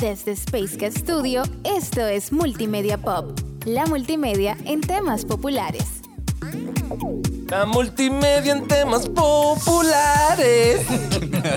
Desde Space Studio, esto es Multimedia Pop, la multimedia en temas populares. La multimedia en temas populares.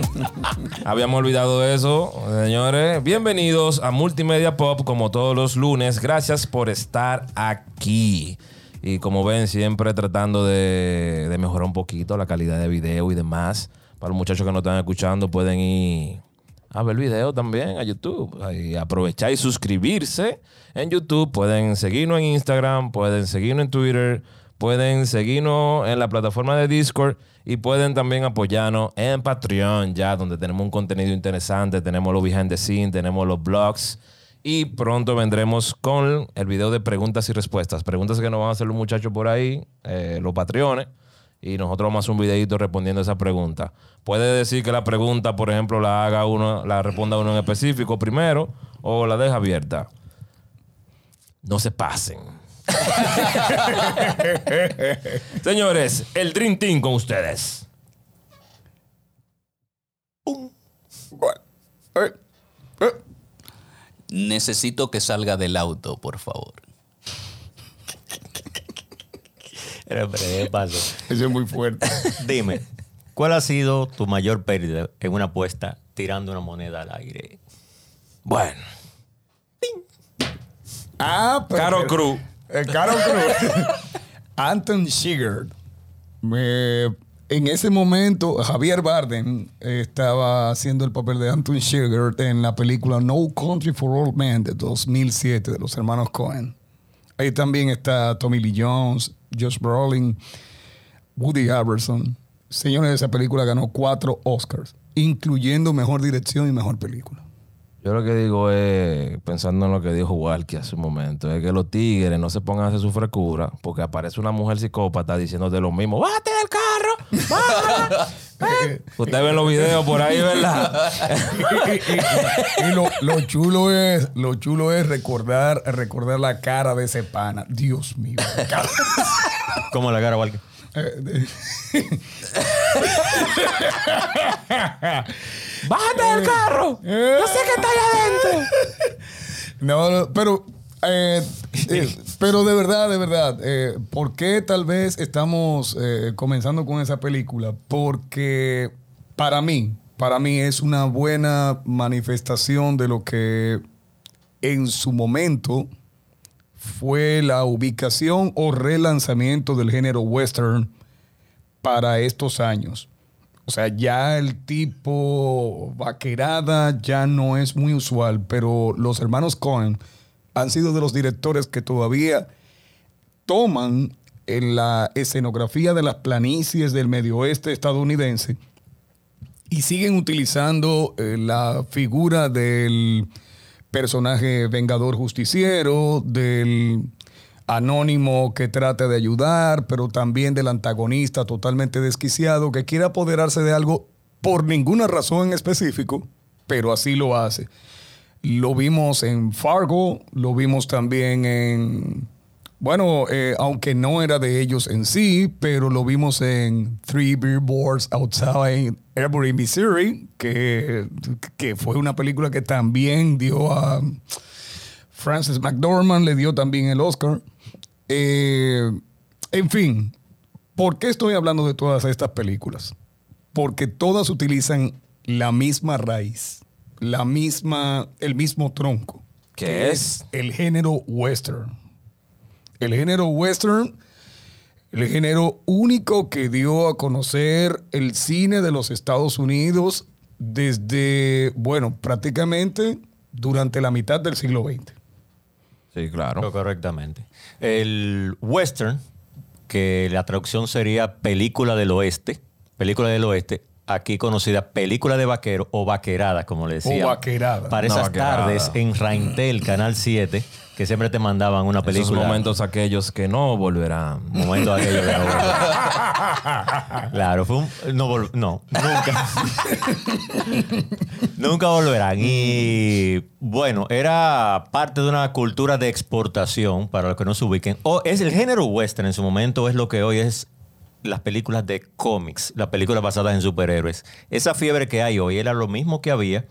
Habíamos olvidado eso, señores. Bienvenidos a Multimedia Pop como todos los lunes. Gracias por estar aquí. Y como ven, siempre tratando de, de mejorar un poquito la calidad de video y demás. Para los muchachos que no están escuchando, pueden ir a ver el video también a YouTube. Y aprovechar y suscribirse en YouTube. Pueden seguirnos en Instagram, pueden seguirnos en Twitter, pueden seguirnos en la plataforma de Discord y pueden también apoyarnos en Patreon, ya donde tenemos un contenido interesante, tenemos los behind the scenes, tenemos los blogs. Y pronto vendremos con el video de preguntas y respuestas. Preguntas que nos van a hacer los muchachos por ahí, eh, los patreones y nosotros vamos a hacer un videito respondiendo a esa pregunta. Puede decir que la pregunta, por ejemplo, la haga uno, la responda uno en específico primero o la deja abierta. No se pasen. Señores, el Dream Team con ustedes. Eh, eh. Necesito que salga del auto, por favor. Pero, pero, ¿qué pasó? Eso es muy fuerte. Dime, ¿cuál ha sido tu mayor pérdida en una apuesta tirando una moneda al aire? Bueno, Ah, pero- Caro Cruz. Eh, Caro Cruz. Anton Chigurh. Me- en ese momento, Javier Bardem estaba haciendo el papel de Anton Chigurh en la película No Country for Old Men de 2007 de los hermanos Cohen. Ahí también está Tommy Lee Jones, Josh Brolin, Woody Harrelson. Señores, esa película ganó cuatro Oscars, incluyendo mejor dirección y mejor película. Yo lo que digo es, pensando en lo que dijo Walkie hace un momento, es que los tigres no se pongan a hacer su frecura porque aparece una mujer psicópata diciéndote lo mismo. ¡Bájate del carro! ¡Bájala! ven". Ustedes ven los videos por ahí, ¿verdad? y, y- y lo, lo chulo es lo chulo es recordar recordar la cara de ese pana Dios mío ¿Cómo la cara, Walker? eh, ¡Bájate del carro! ¡No sé qué está allá adentro! no, pero eh, eh, pero de verdad de verdad eh, ¿por qué tal vez estamos eh, comenzando con esa película? porque para mí para mí es una buena manifestación de lo que en su momento fue la ubicación o relanzamiento del género western para estos años. O sea, ya el tipo vaquerada ya no es muy usual, pero los hermanos Cohen han sido de los directores que todavía toman en la escenografía de las planicies del medio oeste estadounidense y siguen utilizando eh, la figura del personaje vengador justiciero, del anónimo que trata de ayudar, pero también del antagonista totalmente desquiciado que quiere apoderarse de algo por ninguna razón en específico, pero así lo hace. Lo vimos en Fargo, lo vimos también en, bueno, eh, aunque no era de ellos en sí, pero lo vimos en Three Billboards Outside Every, Missouri, que, que fue una película que también dio a Frances McDormand, le dio también el Oscar. Eh, en fin, ¿por qué estoy hablando de todas estas películas? Porque todas utilizan la misma raíz, la misma, el mismo tronco. ¿Qué que es? El género western. El género western, el género único que dio a conocer el cine de los Estados Unidos desde, bueno, prácticamente durante la mitad del siglo XX. Sí, claro. Correctamente. El western, que la traducción sería película del oeste, película del oeste, aquí conocida película de vaquero o vaquerada, como le decía. vaquerada. Para esas vaquerada. tardes en Raintel, Canal 7, que siempre te mandaban una Esos película. momentos aquellos que no volverán. Momentos aquellos que no volverán. Claro, fue un. No, vol- no nunca. nunca volverán. Y bueno, era parte de una cultura de exportación, para los que no se ubiquen. O es el género western en su momento, es lo que hoy es las películas de cómics, las películas basadas en superhéroes. Esa fiebre que hay hoy era lo mismo que había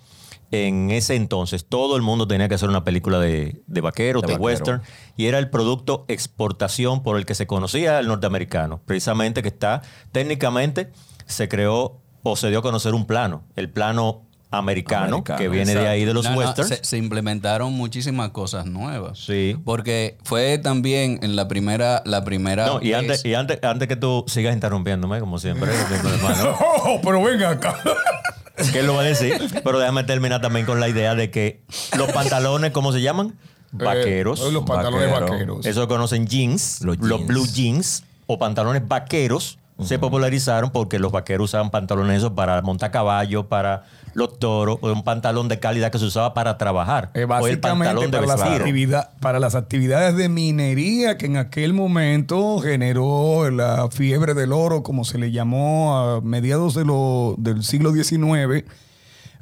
en ese entonces todo el mundo tenía que hacer una película de, de vaqueros, De de, vaquero. western, y era el producto exportación por el que se conocía el norteamericano. Precisamente que está, técnicamente, se creó o se dio a conocer un plano, el plano americano, Americano, que viene de ahí de los No, no, westerns. se, se implementaron muchísimas cosas nuevas. Sí. Porque fue también en la primera, la primera No, y vez- antes, y antes, antes que tú sigas interrumpiéndome, como siempre, hermano, Oh, pero venga acá. que él lo va a decir, pero déjame terminar también con la idea de que los pantalones, ¿cómo se llaman? Vaqueros. Eh, los pantalones Vaquero. vaqueros. Eso conocen jeans, Los los, jeans. blue jeans o pantalones vaqueros. Se popularizaron porque los vaqueros usaban pantalones esos para montar caballo, para los toros, o un pantalón de calidad que se usaba para trabajar. Eh, o el básicamente pantalón de para las, vestir. actividad- para las actividades de minería que en aquel momento generó la fiebre del oro, como se le llamó a mediados de lo- del siglo XIX,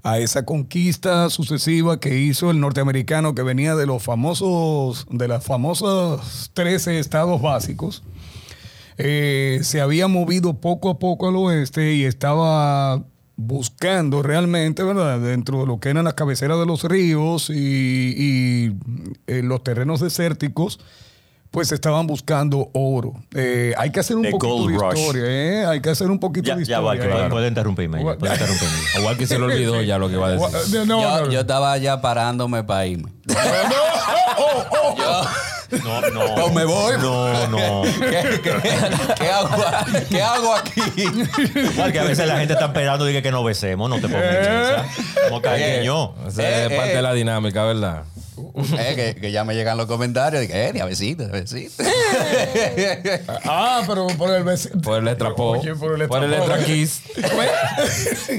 a esa conquista sucesiva que hizo el norteamericano que venía de los famosos, de las famosas 13 estados básicos. Eh, se había movido poco a poco al oeste y estaba buscando realmente, ¿verdad? Dentro de lo que eran las cabeceras de los ríos y, eh, los terrenos desérticos, pues estaban buscando oro. Eh, hay que hacer un The poquito de Rush. historia, ¿eh? Hay que hacer un poquito Ya, de ya historia. va, que claro. puede interrumpirme. ya, puede interrumpirme. Igual que se le olvidó ya lo que iba a decir. No, no, yo, no. yo estaba ya parándome para irme. No, no. Pues me voy. No, no. ¿Qué, qué- qué hago, qué hago aquí? Igual que a veces la gente está esperando diga que nos besemos, no te pongas esa. Como cariño. Esa es Eh, parte eh. de la dinámica, ¿verdad? Eh, que, que ya me llegan los comentarios. Dije, eh, ni a besito, a besito. Ah, pero por el vecino. Por el extra po. Oye, por el Por el extra extra kiss.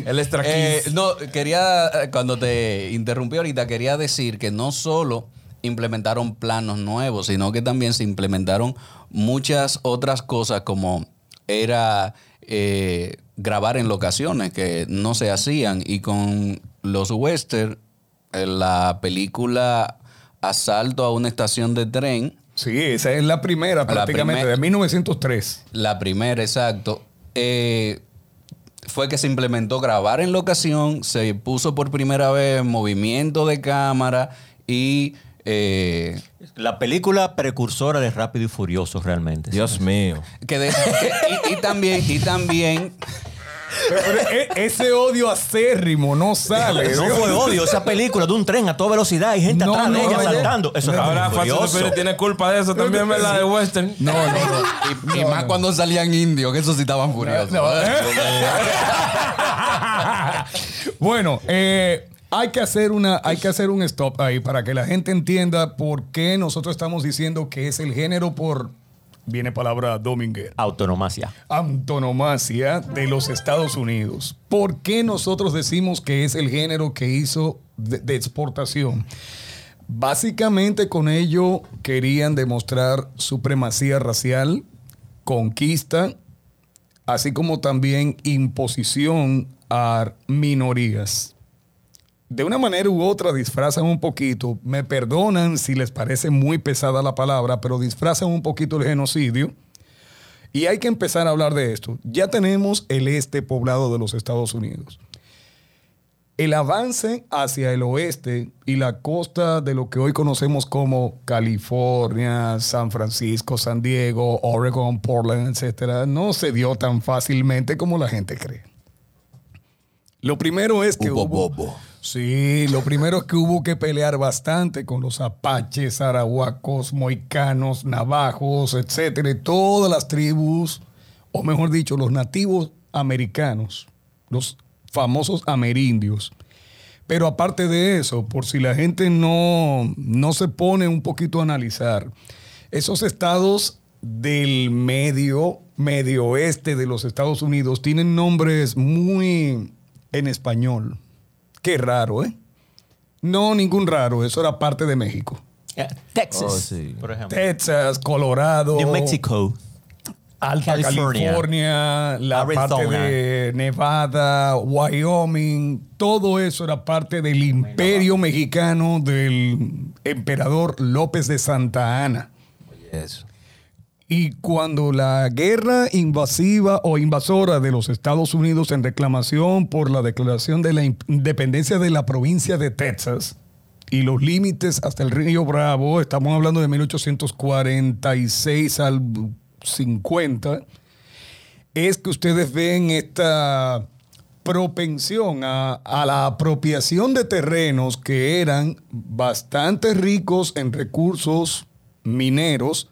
El Eh, no, quería, eh, cuando te interrumpí ahorita, quería decir que no solo implementaron planos nuevos, sino que también se implementaron muchas otras cosas como era eh, grabar en locaciones que no se hacían y con los western, la película Asalto a una estación de tren, Sí, esa es la primera prácticamente, primer- de 1903. La primera, exacto. Eh, fue que se implementó grabar en locación, se puso por primera vez movimiento de cámara y eh, La película precursora de Rápido y Furioso, realmente. Dios mío. que de- que- y, y también y también Pero, pero, e- ese odio acérrimo no sale. No fue odio, esa película de un tren a toda velocidad y gente No, atrás de ella no, saltando. Eso es Ahora Furioso. Furious tiene culpa de eso también, ¿verdad? De western. No, no, no. y, y más cuando salían indios, que eso sí estaban furiosos. No, ¿eh? bueno, eh, hay que hacer una, hay que hacer un stop ahí para que la gente entienda por qué nosotros estamos diciendo que es el género por viene palabra dominguera. Autonomacia. antonomasia de los Estados Unidos. ¿Por qué nosotros decimos que es el género que hizo de, de exportación? Básicamente con ello querían demostrar supremacía racial, conquista, así como también imposición a minorías. De una manera u otra disfrazan un poquito, me perdonan si les parece muy pesada la palabra, pero disfrazan un poquito el genocidio. Y hay que empezar a hablar de esto. Ya tenemos el este poblado de los Estados Unidos. El avance hacia el oeste y la costa de lo que hoy conocemos como California, San Francisco, San Diego, Oregon, Portland, etcétera, no se dio tan fácilmente como la gente cree. Lo primero es que Hubo hubo, bobo. Sí, lo primero es que hubo que pelear bastante con los apaches, arahuacos, moicanos, navajos, etcétera, todas las tribus, o mejor dicho, los nativos americanos, los famosos amerindios. Pero aparte de eso, por si la gente no, no se pone un poquito a analizar, esos estados del medio, medio oeste de los Estados Unidos tienen nombres muy en español. Qué raro, ¿eh? No, ningún raro, eso era parte de México. Eh, Texas, Oh, sí. por ejemplo. Texas, Colorado, New Mexico. Alta California, California, la Arizona. parte de Nevada, Wyoming, todo eso era parte del imperio mexicano del emperador López de Santa Ana. Eso. Y cuando la guerra invasiva o invasora de los Estados Unidos en reclamación por la declaración de la independencia de la provincia de Texas y los límites hasta el río Bravo, estamos hablando de 1846 al 50, es que ustedes ven esta propensión a, a la apropiación de terrenos que eran bastante ricos en recursos mineros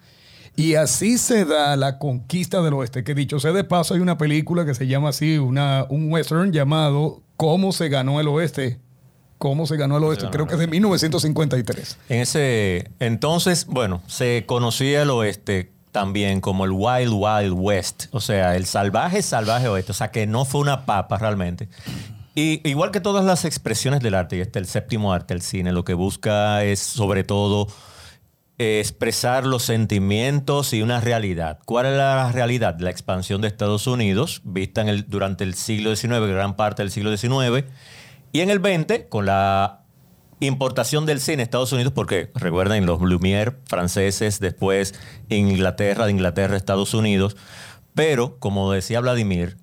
y así se da la conquista del oeste. Que dicho sea de paso, hay una película que se llama así, una, un western llamado ¿Cómo se ganó el oeste? ¿Cómo se ganó el oeste? Creo que es de 1953. En ese entonces, bueno, se conocía el oeste también como el Wild Wild West, o sea, el salvaje salvaje oeste, o sea, que no fue una papa realmente. Y igual que todas las expresiones del arte, y este el séptimo arte, el cine, lo que busca es sobre todo expresar los sentimientos y una realidad. ¿Cuál es la realidad? La expansión de Estados Unidos, vista durante el siglo XIX, gran parte del siglo XIX, y en el XX, con la importación del cine a Estados Unidos, porque recuerden los Lumière franceses, después Inglaterra, de Inglaterra a Estados Unidos, pero como decía Vladimir,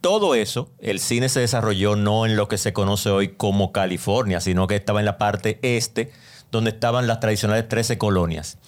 todo eso, el cine se desarrolló no en lo que se conoce hoy como California, sino que estaba en la parte este donde estaban las tradicionales 13 colonias.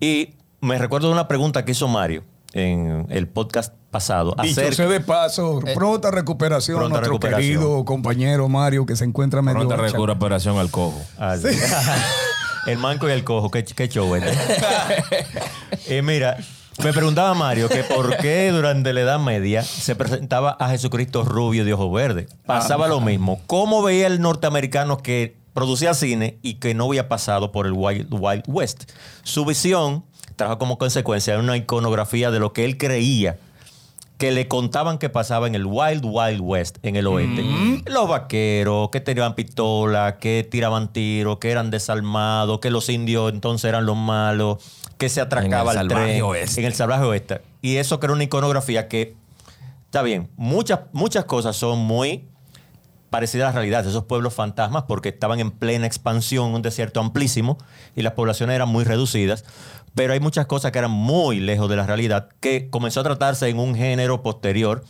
Y me recuerdo de una pregunta que hizo Mario en el podcast pasado. Dicho acerca- de paso, pronta recuperación Pronta a nuestro recuperación. querido compañero Mario que se encuentra medio Pronta recuperación al cojo. Ah, sí. el manco y el cojo, qué, qué show este. Eh, mira, me preguntaba Mario que por qué durante la Edad Media se presentaba a Jesucristo rubio de ojos verdes. Pasaba lo mismo. ¿Cómo veía el norteamericano que producía cine y que no había pasado por el Wild, Wild West? Su visión trajo como consecuencia una iconografía de lo que él creía que le contaban que pasaba en el Wild Wild West, en el oeste. Los vaqueros que tenían pistola, que tiraban tiros, que eran desalmados, que los indios entonces eran los malos, que se atracaba En el el salvaje tren. oeste. En el salvaje oeste. Y eso era una iconografía que, está bien, muchas, muchas cosas son muy parecidas a la realidad. Esos pueblos fantasmas, porque estaban en plena expansión, un desierto amplísimo, y las poblaciones eran muy reducidas. Pero hay muchas cosas que eran muy lejos de la realidad, que comenzó a tratarse en un género posterior,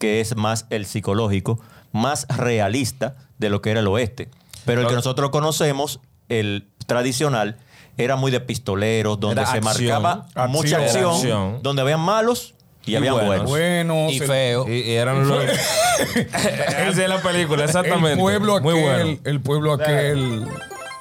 que es más el psicológico, más realista de lo que era el oeste. Pero el que nosotros conocemos, el tradicional, era muy de pistoleros, donde Era se acción. marcaba mucha Acción. acción. donde habían malos y, Y habían buenos. buenos. Bueno, Y se- feo. Y, y eran los. Esa es la película, exactamente. El pueblo Muy aquel, bueno. el pueblo aquel,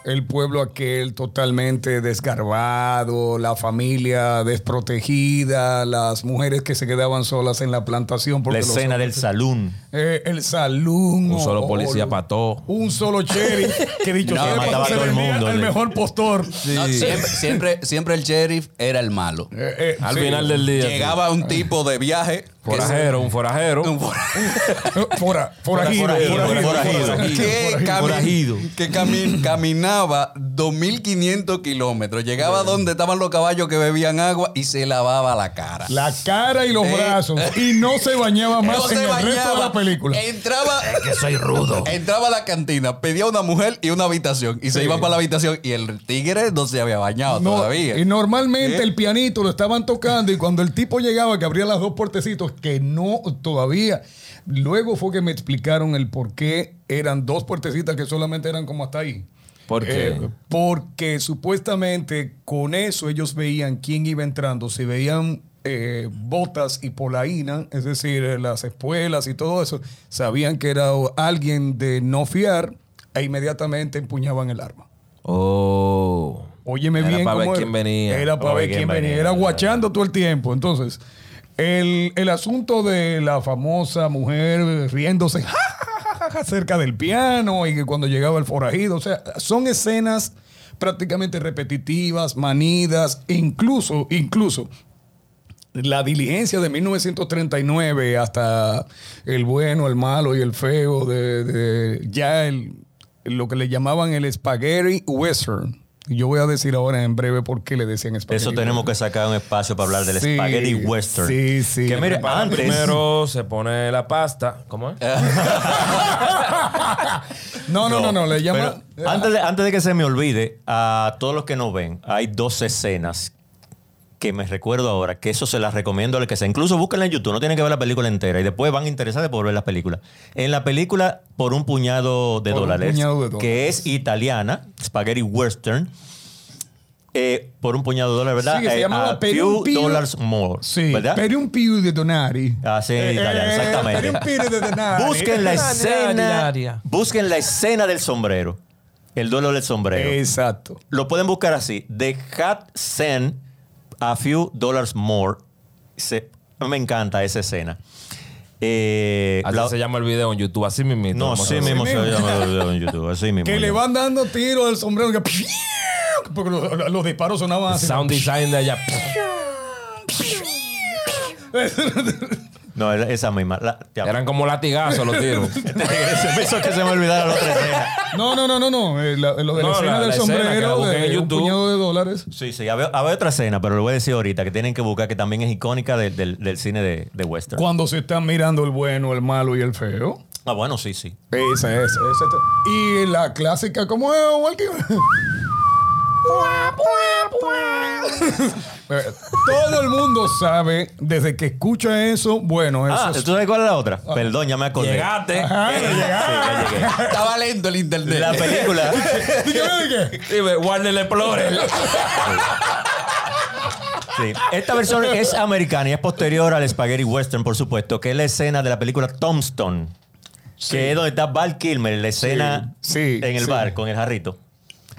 el pueblo aquel totalmente desgarbado, la familia desprotegida, las mujeres que se quedaban solas en la plantación. porque La escena hombres- del salón. Eh, el salón. Un solo o- policía o- pató. Un solo sheriff que dicho No, mataba a todo el mundo, El mejor postor. No, siempre, siempre, siempre el sheriff era el malo. Eh, eh, Al sí. final del día. Llegaba un tipo de viaje. Forajero, un forajero. un for- Eh, Fora, forajido, Forajido, forajido, que, forajido. cami- Forajido. que cami- caminaba 2.500 kilómetros. Llegaba donde estaban los caballos que bebían agua y se lavaba la cara. La cara y los Eh, brazos. Y no se bañaba más No en se el resto de bañaba. la película. Entraba, que soy rudo. entraba a la cantina, pedía una mujer y una habitación. Y se iba para la habitación y el tigre no se había bañado No, todavía. Y normalmente ¿Eh? el pianito lo estaban tocando y cuando el tipo llegaba que abría las dos puertecitos, que no todavía. Luego fue que me explicaron el por qué eran dos puertecitas que solamente eran como hasta ahí. ¿Por qué? Eh, porque supuestamente con eso ellos veían quién iba entrando. Si veían eh, botas y polaína, es decir, eh, las espuelas y todo eso, sabían que era alguien de no fiar e inmediatamente empuñaban el arma. Oh. Óyeme Era bien. para ver cómo quién venía. Era para ver quién quién venía. venía. Era guachando todo el tiempo. Entonces, el, el asunto de la famosa mujer riéndose cerca del piano y que cuando llegaba el forajido, o sea, son escenas prácticamente repetitivas, manidas, incluso, incluso la diligencia de 1939 hasta el bueno, el malo y el feo, de, de ya el, lo que le llamaban el spaghetti western. Yo voy a decir ahora en breve por qué le decían spaghetti. Eso tenemos que sacar un espacio para hablar del Sí, spaghetti western. sí, sí. Que mire, antes. Primero se pone la pasta. ¿Cómo es? No, no, no, no, le llaman. Pero antes, de, antes de que se me olvide, a todos los que nos ven, hay dos escenas que me recuerdo ahora, que eso se las recomiendo al que sea. Incluso búsquenla en YouTube, no tienen que ver la película entera y después van a interesarse por ver la película. En la película, por un puñado de, Por un dólares, puñado de dólares. que es italiana, Spaghetti Western, eh, por un puñado de dólares, ¿verdad? Sí, que se Eh, llamaba Per un più- dollars more, Sí, ¿verdad? per un più de donari. Ah, sí, en italiano, Eh, exactamente. per un de donari. Busquen la escena, busquen la escena del sombrero, el duelo del sombrero. Exacto. Lo pueden buscar así. The Hat Send a few dollars more. Se- me encanta esa escena. Eh, Así la- se llama el video en YouTube, así mismo. no, así mismo se llama el video en YouTube. Así mismo. Que le van dando tiro al sombrero. que- Porque los, los disparos sonaban así. Sound design de allá. No, esa misma. La-. Eran como latigazos los tiros. se me hizo que se me olvidara la otra escena. No, no, no, no, no. eh, la- lo de la No, escena la- del la escena que la sombrero en de un YouTube. puñado de dólares. Sí, sí. Había, había otra escena, pero lo voy a decir ahorita, que tienen que buscar, que también es icónica de- del, del cine de, de western. Cuando se están mirando el bueno, el malo y el feo. Ah, bueno, sí, sí. Esa, esa, esa. Y la clásica, ¿cómo es, Walkie? Todo el mundo sabe, desde que escucha eso, bueno, eso Ah, es- ¿tú sabes cuál es la otra? Perdón, ya me acordé. Llegaste. Ajá, Eh, sí, ya. Estaba lento el internet. La película. Dígame, ¿qué? Dime, Warner Explorer. Sí. Esta versión es americana y es posterior al Spaghetti Western, por supuesto, que es la escena de la película Tombstone. Que es donde está Val Kilmer, la escena sí, en el sí. bar con el jarrito.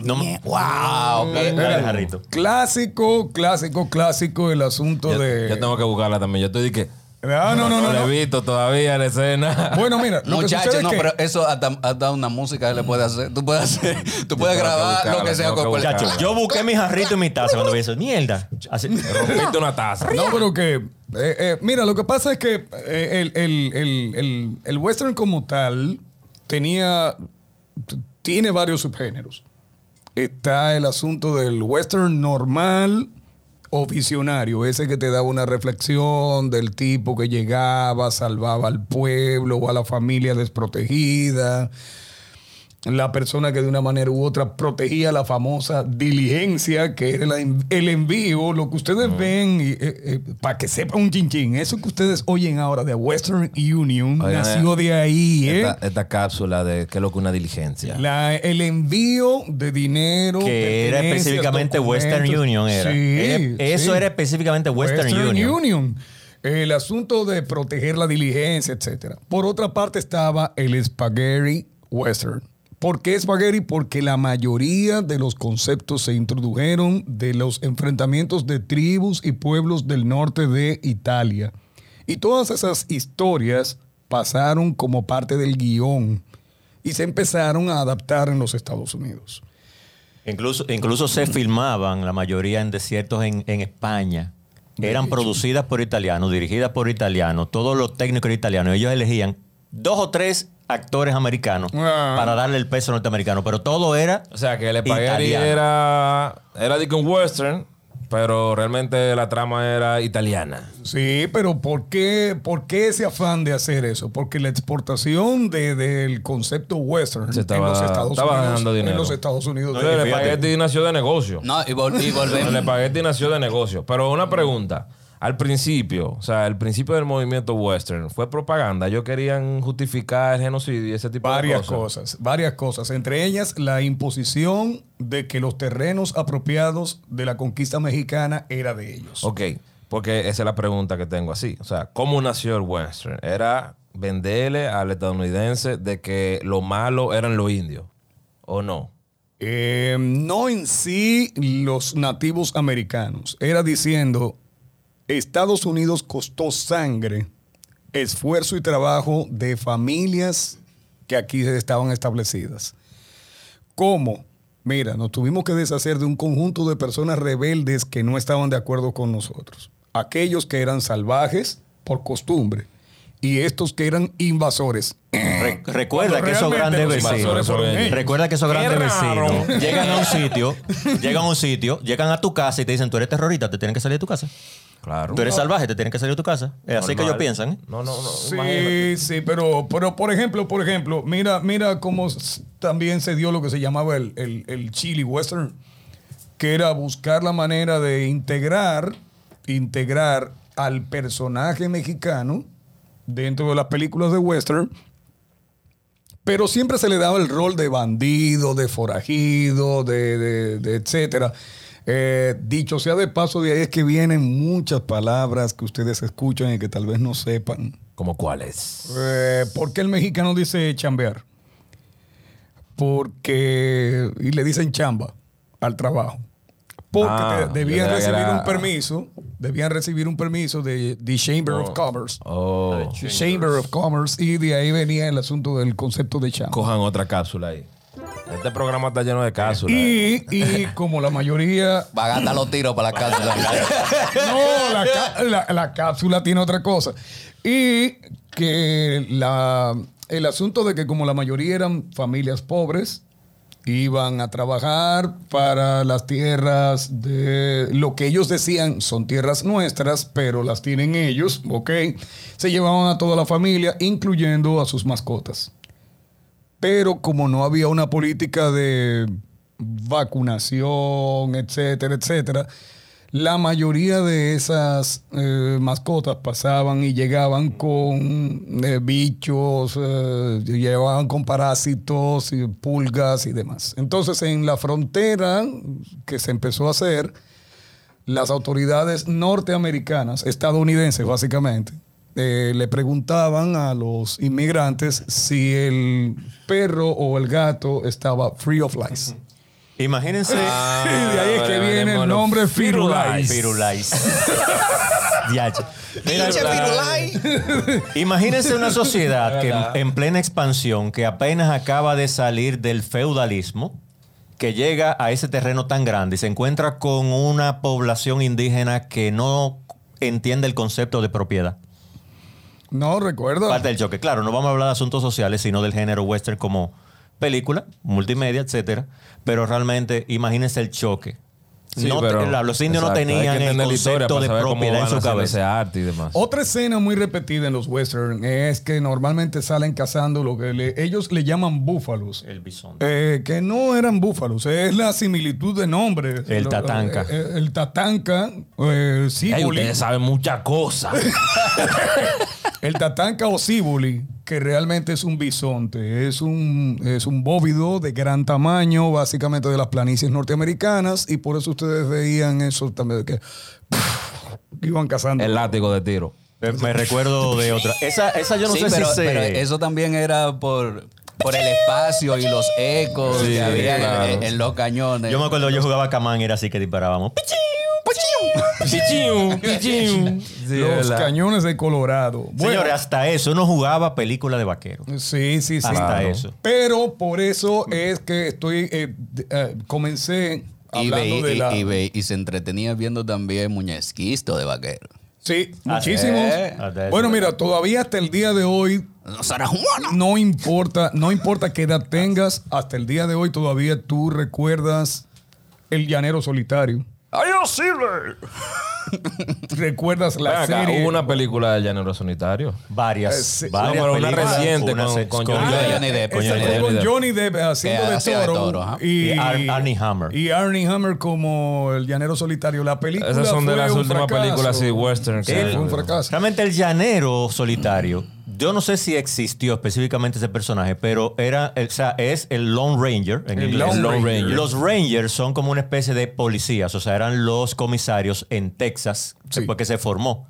No, me- Wow. el jarrito. Clásico, clásico, clásico el asunto Yo, de. yo tengo que buscarla también. Yo estoy de que. Ah, no, no, no. No he visto todavía la escena. Bueno, mira, Muchachos, no, es que- pero eso hasta, hasta una música le puede hacer. Tú puedes hacer, tú puedes que grabar buscarla, lo que sea con. Muchachos, yo busqué mi jarrito y mi taza cuando vi eso. Mierda. Así- Rompiste una taza. No, pero que. eh, eh, mira, lo que pasa es que eh, el, el- el- el- el western como tal tenía. Tiene varios subgéneros. Está el asunto del western normal o visionario, ese que te da una reflexión del tipo que llegaba, salvaba al pueblo o a la familia desprotegida. La persona que de una manera u otra protegía la famosa diligencia, que era el envío, lo que ustedes ven, para que sepa un chinchín, eso que ustedes oyen ahora de Western Union, Oigan, nació de ahí, ¿eh? Esta, esta cápsula de qué es lo que una diligencia. La- el envío de dinero. que era específicamente Western. Union. Era. Sí, Era- eso sí. era específicamente Western, Union. El asunto de proteger la diligencia, etcétera. Por otra parte estaba el Spaghetti Western. ¿Por qué Spaghetti? Porque la mayoría de los conceptos se introdujeron de los enfrentamientos de tribus y pueblos del norte de Italia. Y todas esas historias pasaron como parte del guion y se empezaron a adaptar en los Estados Unidos. Incluso, incluso se filmaban la mayoría en desiertos en, en España. Eran producidas por italianos, dirigidas por italianos, todos los técnicos italianos. Ellos elegían dos o tres actores americanos Ah. para darle el peso norteamericano, pero todo era O sea, que el espagueti Italiano. era. Era de que un western, pero realmente la trama era italiana. Sí, pero ¿por qué, por qué ese afán de hacer eso? Porque la exportación de- del concepto western Se estaba- en los Estados estaba Unidos, ganando en dinero. los Estados Unidos. No, el espagueti nació de negocio. No, y, vol- y El volvemos. espagueti nació de negocio. Pero una pregunta. Al principio, o sea, el principio del movimiento western fue propaganda. Ellos querían justificar el genocidio y ese tipo varias de cosas. cosas, varias cosas. Entre ellas, la imposición de que los terrenos apropiados de la conquista mexicana era de ellos. Ok, porque esa es la pregunta que tengo así. O sea, ¿cómo nació el western? Era venderle al estadounidense de que lo malo eran los indios, ¿o no? Eh, no en sí los nativos americanos. Era diciendo, Estados Unidos costó sangre, esfuerzo y trabajo de familias que aquí estaban establecidas. ¿Cómo? Mira, nos tuvimos que deshacer de un conjunto de personas rebeldes que no estaban de acuerdo con nosotros. Aquellos que eran salvajes por costumbre y estos que eran invasores. Re- recuerda que esos grandes vecinos. Recuerda que esos grandes vecinos llegan a un sitio, llegan a un sitio, llegan a tu casa y te dicen, tú eres terrorista, te tienen que salir de tu casa. Claro. Tú eres salvaje, te tienen que salir de tu casa. Es así que ellos piensan. ¿eh? No, no, no. imagínate. Sí, sí, pero, pero por ejemplo, por ejemplo, mira, mira cómo también se dio lo que se llamaba el, el, el chili western, que era buscar la manera de integrar integrar al personaje mexicano dentro de las películas de western, pero siempre se le daba el rol de bandido, de forajido, de, de- de etcétera. Eh, dicho sea de paso, de ahí es que vienen muchas palabras que ustedes escuchan y que tal vez no sepan. ¿Como cuáles? Eh, ¿Por qué el mexicano dice chambear? Porque. Y le dicen chamba al trabajo. Porque Ah, debían recibir era- un permiso. Debían recibir un permiso de the Chamber of Commerce. Oh, Chamber of Commerce. Y de ahí venía el asunto del concepto de chamba. cojan otra cápsula ahí. Este programa está lleno de cápsulas. Y, y como la mayoría Va a gastar los tiros para la cápsula. No, la- la cápsula tiene otra cosa. Y que la, el asunto de que como la mayoría eran familias pobres, iban a trabajar para las tierras de lo que ellos decían son tierras nuestras, pero las tienen ellos, ¿ok? Se llevaban a toda la familia, incluyendo a sus mascotas. Pero como no había una política de vacunación, etcétera, etcétera, la mayoría de esas eh, mascotas pasaban y llegaban con eh, bichos, eh, llegaban con parásitos, y pulgas y demás. Entonces, en la frontera que se empezó a hacer, las autoridades norteamericanas, estadounidenses básicamente, eh, le preguntaban a los inmigrantes si el perro o el gato estaba free of lice. Imagínense. Ah, Y de ahí es que vale, viene el nombre Firulais. Firulais. Imagínense una sociedad que en- en plena expansión, que apenas acaba de salir del feudalismo, que llega a ese terreno tan grande y se encuentra con una población indígena que no entiende el concepto de propiedad. No, recuerdo. Parte del choque. Claro, no vamos a hablar de asuntos sociales, sino del género western como película, multimedia, etcétera. Pero realmente, imagínense el choque. Sí, No pero- te- la- los indios no exacto, tenían el concepto de propiedad en su cabeza. arte y demás. Otra escena muy repetida en los western es que normalmente salen cazando lo que le- ellos le llaman búfalos. El bisón. Eh, que no eran búfalos, es la similitud de nombres. El Lo- tatanca. eh, eh, el tatanca, eh, ciboli. ustedes saben muchas cosas. El tatanca o ciboli, que realmente es un bisonte, es un, es un bóvido de gran tamaño, básicamente de las planicies norteamericanas, y por eso ustedes veían eso también, que iban cazando. El látigo de tiro. Me, me recuerdo de otra. Esa, esa yo no Sí, sé pero, si pero eso también era por, por el espacio y los ecos Sí, que había en- claro. en, en los cañones. Yo me acuerdo, yo jugaba Camán y era así que disparábamos. Pichiu, pichiu. Sí, los ¿verdad? cañones de Colorado. Bueno, Señores, hasta eso uno jugaba película de vaquero. Sí, sí, sí. Hasta Claro. eso. Pero por eso es que estoy, eh, eh, comencé y, hablando veí- de y- la... y y se entretenía viendo también muñesquisto de vaquero. Sí, muchísimos. Bueno, mira, todavía hasta el día de hoy no importa, no importa qué edad tengas, hasta el día de hoy todavía tú recuerdas el llanero solitario. ¡Ay, no sirve! Recuerdas la acá, serie. hubo una película del llanero sanitario. Varias. Eh, sí. varias No, pero una películas. reciente Una con- se- con Ah, Johnny Depp. Johnny Depp, Esa Johnny Depp. con Johnny Depp haciendo Que de hacía de toro. toro, ajá. y, Y Ar- Armie Hammer. Y Arnie Hammer como el llanero solitario. La película Esas son de fue las un últimas fracaso. películas así, western. que- Sí, fue un fracaso. Realmente el llanero solitario, yo no sé si existió específicamente ese personaje, pero era, o sea, es el Lone Ranger en El inglés. Lone Ranger. Los Rangers son como una especie de policías, o sea, eran los comisarios en Texas, Sí. después que se formó.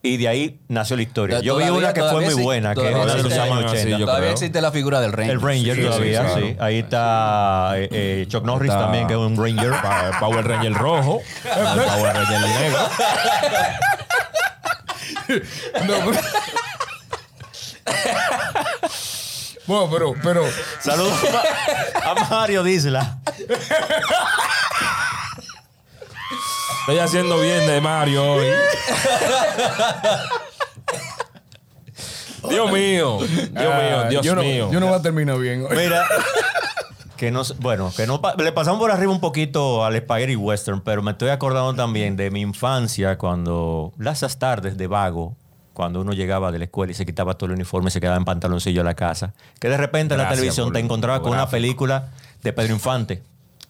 Y de ahí nació la historia. Ya, Yo vi una que fue muy sí- buena, que todavía era de los existe. años Sí, 80. yo Todavía creo. existe la figura del Ranger. El Ranger Sí, todavía, sí. Ahí está eh, eh, Chuck Norris Está- también, que es un Ranger. Power Ranger rojo. Power Ranger negro. No, pero- bueno, pero, pero Saludos a Ma- a Mario Disla. Estoy haciendo bien de Mario hoy. Dios mío. Dios mío, ah, Dios yo no, mío. Yo no voy a terminar bien. hoy. Mira, que no, bueno, que no le pasamos por arriba un poquito al Spaghetti Western, pero me estoy acordando también de mi infancia cuando las tardes de vago, cuando uno llegaba de la escuela y se quitaba todo el uniforme y se quedaba en pantaloncillo a la casa, que de repente en la televisión te encontraba con una película de Pedro Infante.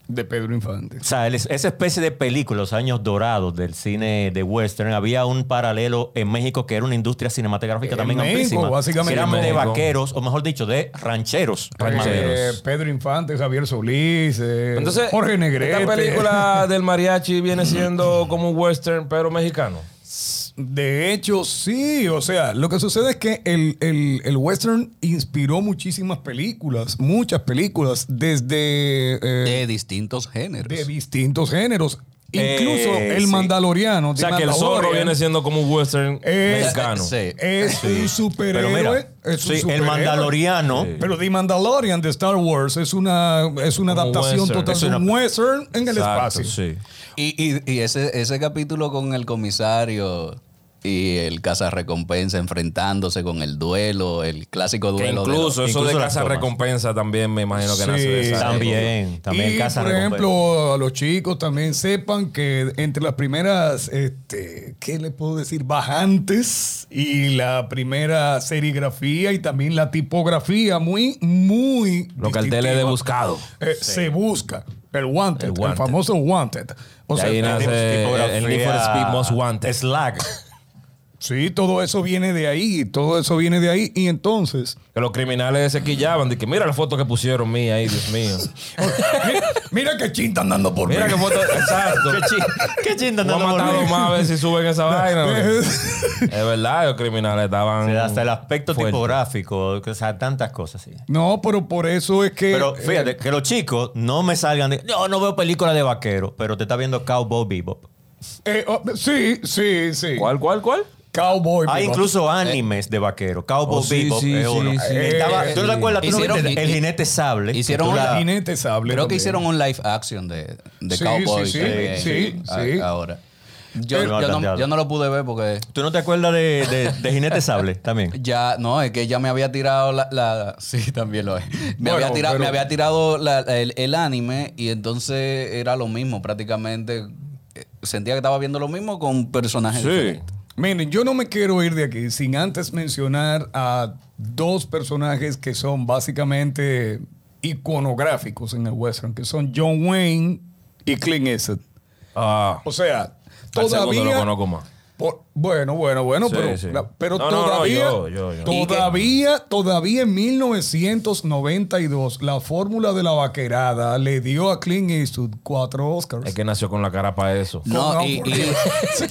De Pedro Infante. O sea, el- esa especie de película, los años dorados del cine de western, había un paralelo en México que era una industria cinematográfica En también México, amplísima. básicamente Que eran de vaqueros, o mejor dicho, de rancheros. Rancheros. Eh, Pedro Infante, Javier Solís, eh, Entonces, Jorge Negrete. esta película del mariachi viene siendo como un western, pero mexicano. De hecho, sí. O sea, lo que sucede es que el, el- el western inspiró muchísimas películas, muchas películas, desde eh, De distintos géneros. de distintos géneros. Incluso Eh, el sí. Mandaloriano. O sea, que el zorro viene siendo como un western Es- mexicano. Sí. Es un Pero superhéroe. mira, es un sí, el. Mandaloriano. Sí. Pero The Mandalorian de Star Wars es una, es una Como adaptación western. total Es de un western en el Exacto, espacio. sí. Y, y- y ese, ese capítulo con el comisario y el cazarrecompensa enfrentándose con el duelo, el clásico Que duelo. de incluso los- eso incluso de casa recompensa también me imagino que nace de Sí. esa También, también y, Casa por Recompensa. ejemplo, a los chicos también sepan que entre las primeras, este, ¿qué le puedo decir? Bajantes y la primera serigrafía y también la tipografía muy, muy. Los carteles de distintiva. buscado. Eh, Se busca. El wanted, El el, famoso wanted. O De sea, ahí nace Tipografía el Need for Speed Most Wanted. Slack. Sí, todo eso viene de ahí, todo eso viene de ahí. Y entonces, Que los criminales se quillaban. De que mira la foto que pusieron mía ahí, Dios mío. mira, mira qué chinta andando por Mira mí. qué foto. Exacto. Qué chi- qué chinta Voy a andando por matarlo mí. más a ver si suben esa vaina. es verdad, los criminales estaban. Sí, hasta el aspecto tipográfico, o sea, tantas cosas. Sí. No, pero por eso es que. Pero eh, fíjate, que los chicos no me salgan de. Yo no veo películas de vaquero, pero te está viendo Cowboy Bebop. eh, oh, sí, sí, sí. ¿Cuál, cuál, cuál? Cowboy. Hay Bebop. incluso animes de vaquero. Cowboy Oh, sí, Bebop sí, es sí, uno. sí. Estaba- Eh, ¿Tú no te acuerdas? ¿Tú no hicieron- viste el jinete sable. hicieron tú Jinete sable. Creo que también. hicieron un live action de, de Sí, Cowboy. sí, sí, también, sí, a- sí. Ahora. Yo, Pero- yo no, yo no lo pude ver porque ¿Tú no te acuerdas de, de, de jinete sable también? ya, no, es que ya me había tirado la. la- sí, también lo es. Me, Bueno, había, tirado, pero- me había tirado la- el, el anime y entonces era lo mismo prácticamente. Eh, Sentía que estaba viendo lo mismo con personajes Sí. diferentes. Miren, yo no me quiero ir de aquí sin antes mencionar a dos personajes que son básicamente iconográficos en el western, que son John Wayne y Clint Eastwood. Ah. O sea, todavía... lo conozco más. Por- bueno, bueno, bueno, Sí, pero, sí. la- pero No, no, no, todavía, yo, yo, yo. todavía, todavía en 1992, la fórmula de la vaquerada le dio a Clint Eastwood cuatro Oscars. Es que nació con la cara para eso. No, y, Alfred.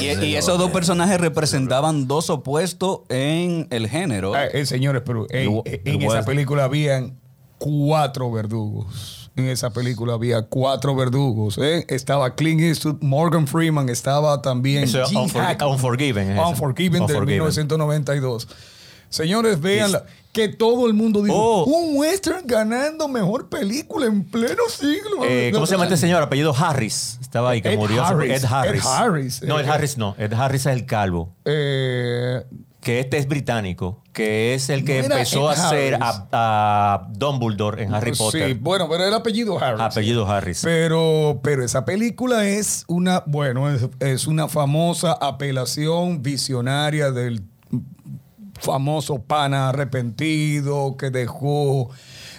y- y- y esos dos personajes representaban dos opuestos en el género. Ah, eh, señores, pero en, El- en el esa película habían cuatro verdugos. En esa película había cuatro verdugos. ¿eh? Estaba Clint Eastwood, Morgan Freeman, estaba también Eso es. Unforgiven, es. Unforgiven Unforgiven. 1992. Señores, vean que todo el mundo dijo, Oh. un western ganando mejor película en pleno siglo. Eh, ¿Cómo se llama este señor? Apellido Harris. Estaba ahí, que Ed murió. Harris. Ed Harris. Ed Harris. No, Ed Eh, Harris no. Ed Harris es el calvo. Eh, Que este es británico. Que es el que No empezó a Ed hacer a, a Dumbledore en Harry sí, Potter. bueno, pero el apellido Harris. Apellido Harris. Pero, pero esa película es una, bueno, es, es una famosa apelación visionaria del famoso pana arrepentido que dejó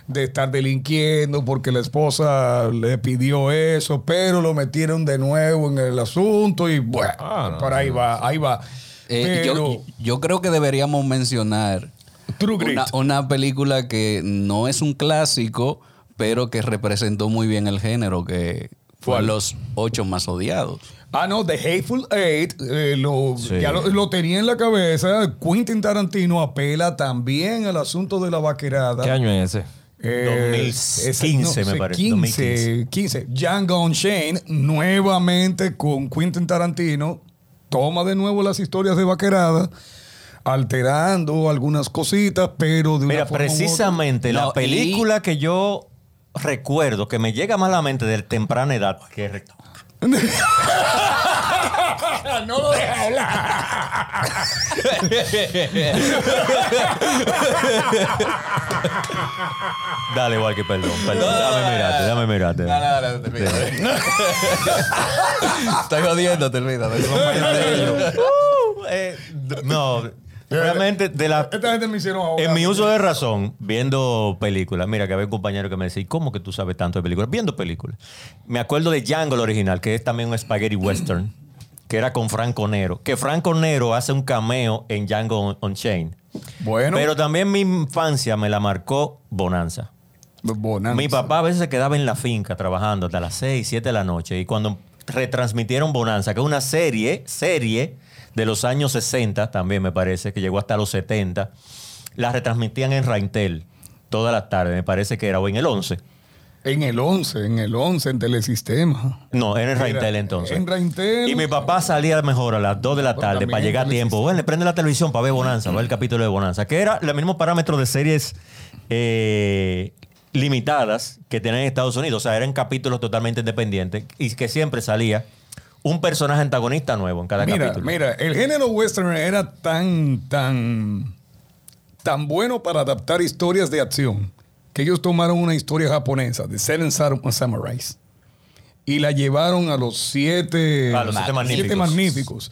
de estar delinquiendo porque la esposa le pidió eso, pero lo metieron de nuevo en el asunto y bueno, Ah, no. por ahí va, ahí va. Eh, pero, yo, yo creo que deberíamos mencionar True Grit. una, una película que no es un clásico, pero que representó muy bien el género, que fue ¿Cuál? Los Ocho Más Odiados. Ah, no, The Hateful Eight, eh, lo, Sí. ya lo, lo tenía en la cabeza. Quentin Tarantino apela también al asunto de la vaquerada. ¿Qué año es ese? Eh, 2015 me sé, parece, 15, 15. Django Unchained, nuevamente con Quentin Tarantino, toma de nuevo las historias de vaquerada, alterando algunas cositas, pero de una Mira, forma u otra. precisamente No, la y- película que yo recuerdo, que me llega más a la mente de temprana edad, re- no lo deja hablar. Dale, igual que perdón, perdón. dame mirarte, dame mirarte. Estoy jodiendo, termina. Uh, eh, no, Realmente, de la, Esta gente me hicieron en mi uso de razón, viendo películas, mira que había un compañero que me decía, "¿Y ¿cómo que tú sabes tanto de películas? Viendo películas. Me acuerdo de Django, el original, que es también un spaghetti western, que era con Franco Nero. Que Franco Nero hace un cameo en Django Unchained. Bueno, Pero también mi infancia me la marcó Bonanza. bonanza. Mi papá a veces se quedaba en la finca trabajando hasta las 6, 7 de la noche. Y cuando retransmitieron Bonanza, que es una serie, serie de los años 60, también me parece, que llegó hasta los 70, la retransmitían en Raintel todas las tardes, me parece que era, o en el 11. En el 11, en el 11, en Telesistema. No, era en Era Raintel entonces. en Raintel. Y mi papá salía mejor a las 2 de la Bueno, tarde para llegar a tiempo. Bueno, le prende la televisión para ver Bonanza, ver el capítulo de Bonanza, que era el mismo parámetro de series eh, limitadas que tienen en Estados Unidos. O sea, eran capítulos totalmente independientes y que siempre salía un personaje antagonista nuevo en cada Mira, capítulo. mira, el género western era tan, tan, tan bueno para adaptar historias de acción que ellos tomaron una historia japonesa de Seven Sam- Samurais y la llevaron a los siete, A los siete magníficos. magníficos.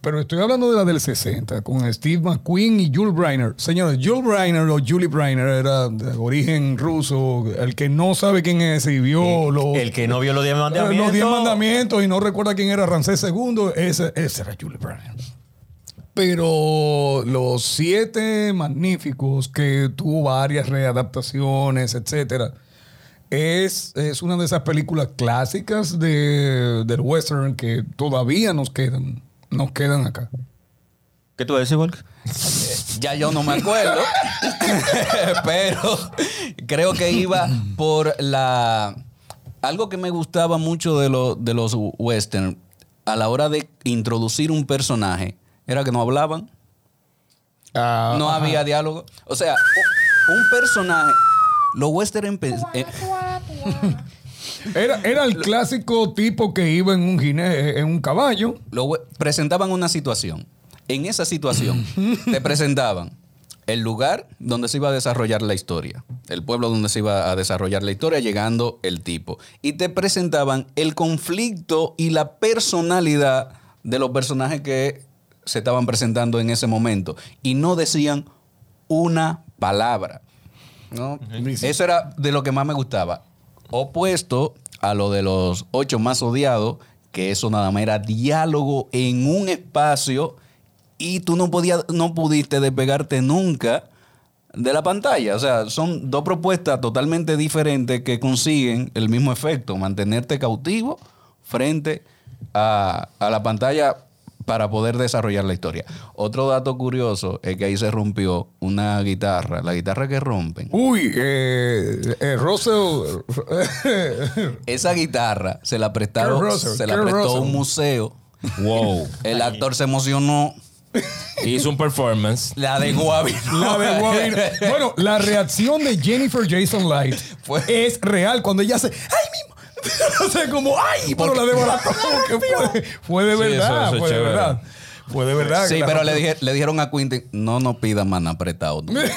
Pero estoy hablando de la del 60, con Steve McQueen y Jules Briner. Señores, Jules Briner o Julie Briner era de origen ruso. El que no sabe quién es y vio los... el que no vio los diez mandamientos. Los diez mandamientos y no recuerda quién era Ramsés II, ese, ese era Julie Bryan. Pero los siete magníficos, que tuvo varias readaptaciones, etcétera, es, es una de esas películas clásicas de, del western que todavía nos quedan, nos quedan acá. ¿Qué tú decís, Walker? Ya yo no me acuerdo, pero creo que iba por la... Algo que me gustaba mucho de, lo- de los western a la hora de introducir un personaje era que no hablaban, Ah, no ajá. había diálogo. O sea, un personaje... Los western... eh, Era, era el clásico tipo que iba en un gine- en un caballo. Lo presentaban una situación. En esa situación te presentaban el lugar donde se iba a desarrollar la historia, el pueblo donde se iba a desarrollar la historia, llegando el tipo. Y te presentaban el conflicto y la personalidad de los personajes que se estaban presentando en ese momento. Y no decían una palabra. ¿no? Eso era de lo que más me gustaba. Opuesto a lo de los ocho más odiados, que eso nada más era diálogo en un espacio y tú no, podías, no pudiste despegarte nunca de la pantalla. O sea, son dos propuestas totalmente diferentes que consiguen el mismo efecto, mantenerte cautivo frente a, a la pantalla para poder desarrollar la historia. Otro dato curioso es que ahí se rompió una guitarra, la guitarra que rompen. Uy, eh, eh, Russell. Esa guitarra se la prestaron, Russell, se la prestó Russell. un museo. Wow. El actor se emocionó. Hizo un performance. La de Guavino. La de Guavira. Bueno, la reacción de Jennifer Jason Light Fue- es real cuando ella hace ¡ay, mismo! O sea, como ¡ay! Pero la desbarató. que fue, fue de Sí, verdad, eso- eso es fue de verdad. Fue de verdad. Sí, pero le, rompió. dije- le dijeron a Quentin, no nos pida man apretado. ¿no?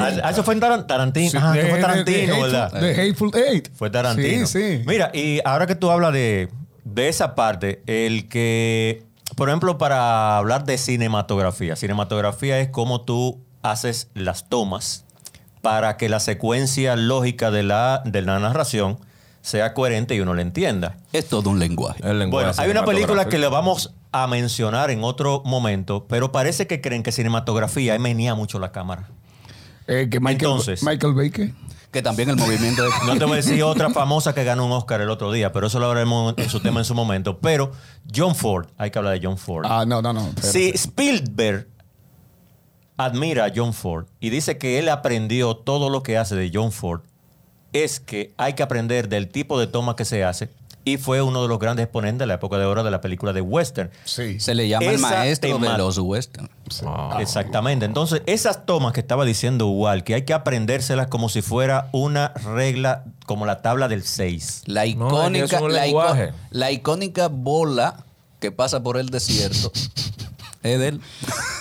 Ah, eso fue en Taran- Tarantino. Ajá, de, eso fue de- Tarantino, de ¿verdad? Hateful, de Hateful Eight. Fue Tarantino. Sí, sí. Mira, y ahora que tú hablas de, de esa parte, el que, por ejemplo, para hablar de cinematografía, cinematografía es cómo tú haces las tomas para que la secuencia lógica de la, de la narración sea coherente y uno la entienda. Es todo un lenguaje. El lenguaje Bueno, hay una película que le vamos a mencionar en otro momento, pero parece que creen que cinematografía es menea mucho la cámara. Eh, que Michael, Entonces. Michael Baker. Que también el movimiento de... No te voy a decir otra famosa que ganó un Oscar el otro día, pero eso lo hablaremos en su tema en su momento. Pero John Ford, hay que hablar de John Ford. Ah, no, no, no. espérate. si Spielberg admira a John Ford y dice que él aprendió todo lo que hace de John Ford, es que hay que aprender del tipo de toma que se hace y fue uno de los grandes exponentes de la época de oro de la película de western. Sí. Se le llama el maestro de los western. Ah. Exactamente. Entonces, esas tomas que estaba diciendo igual, que hay que aprendérselas como si fuera una regla, como la tabla del 6. La icónica, la, la icónica bola que pasa por el desierto es de él.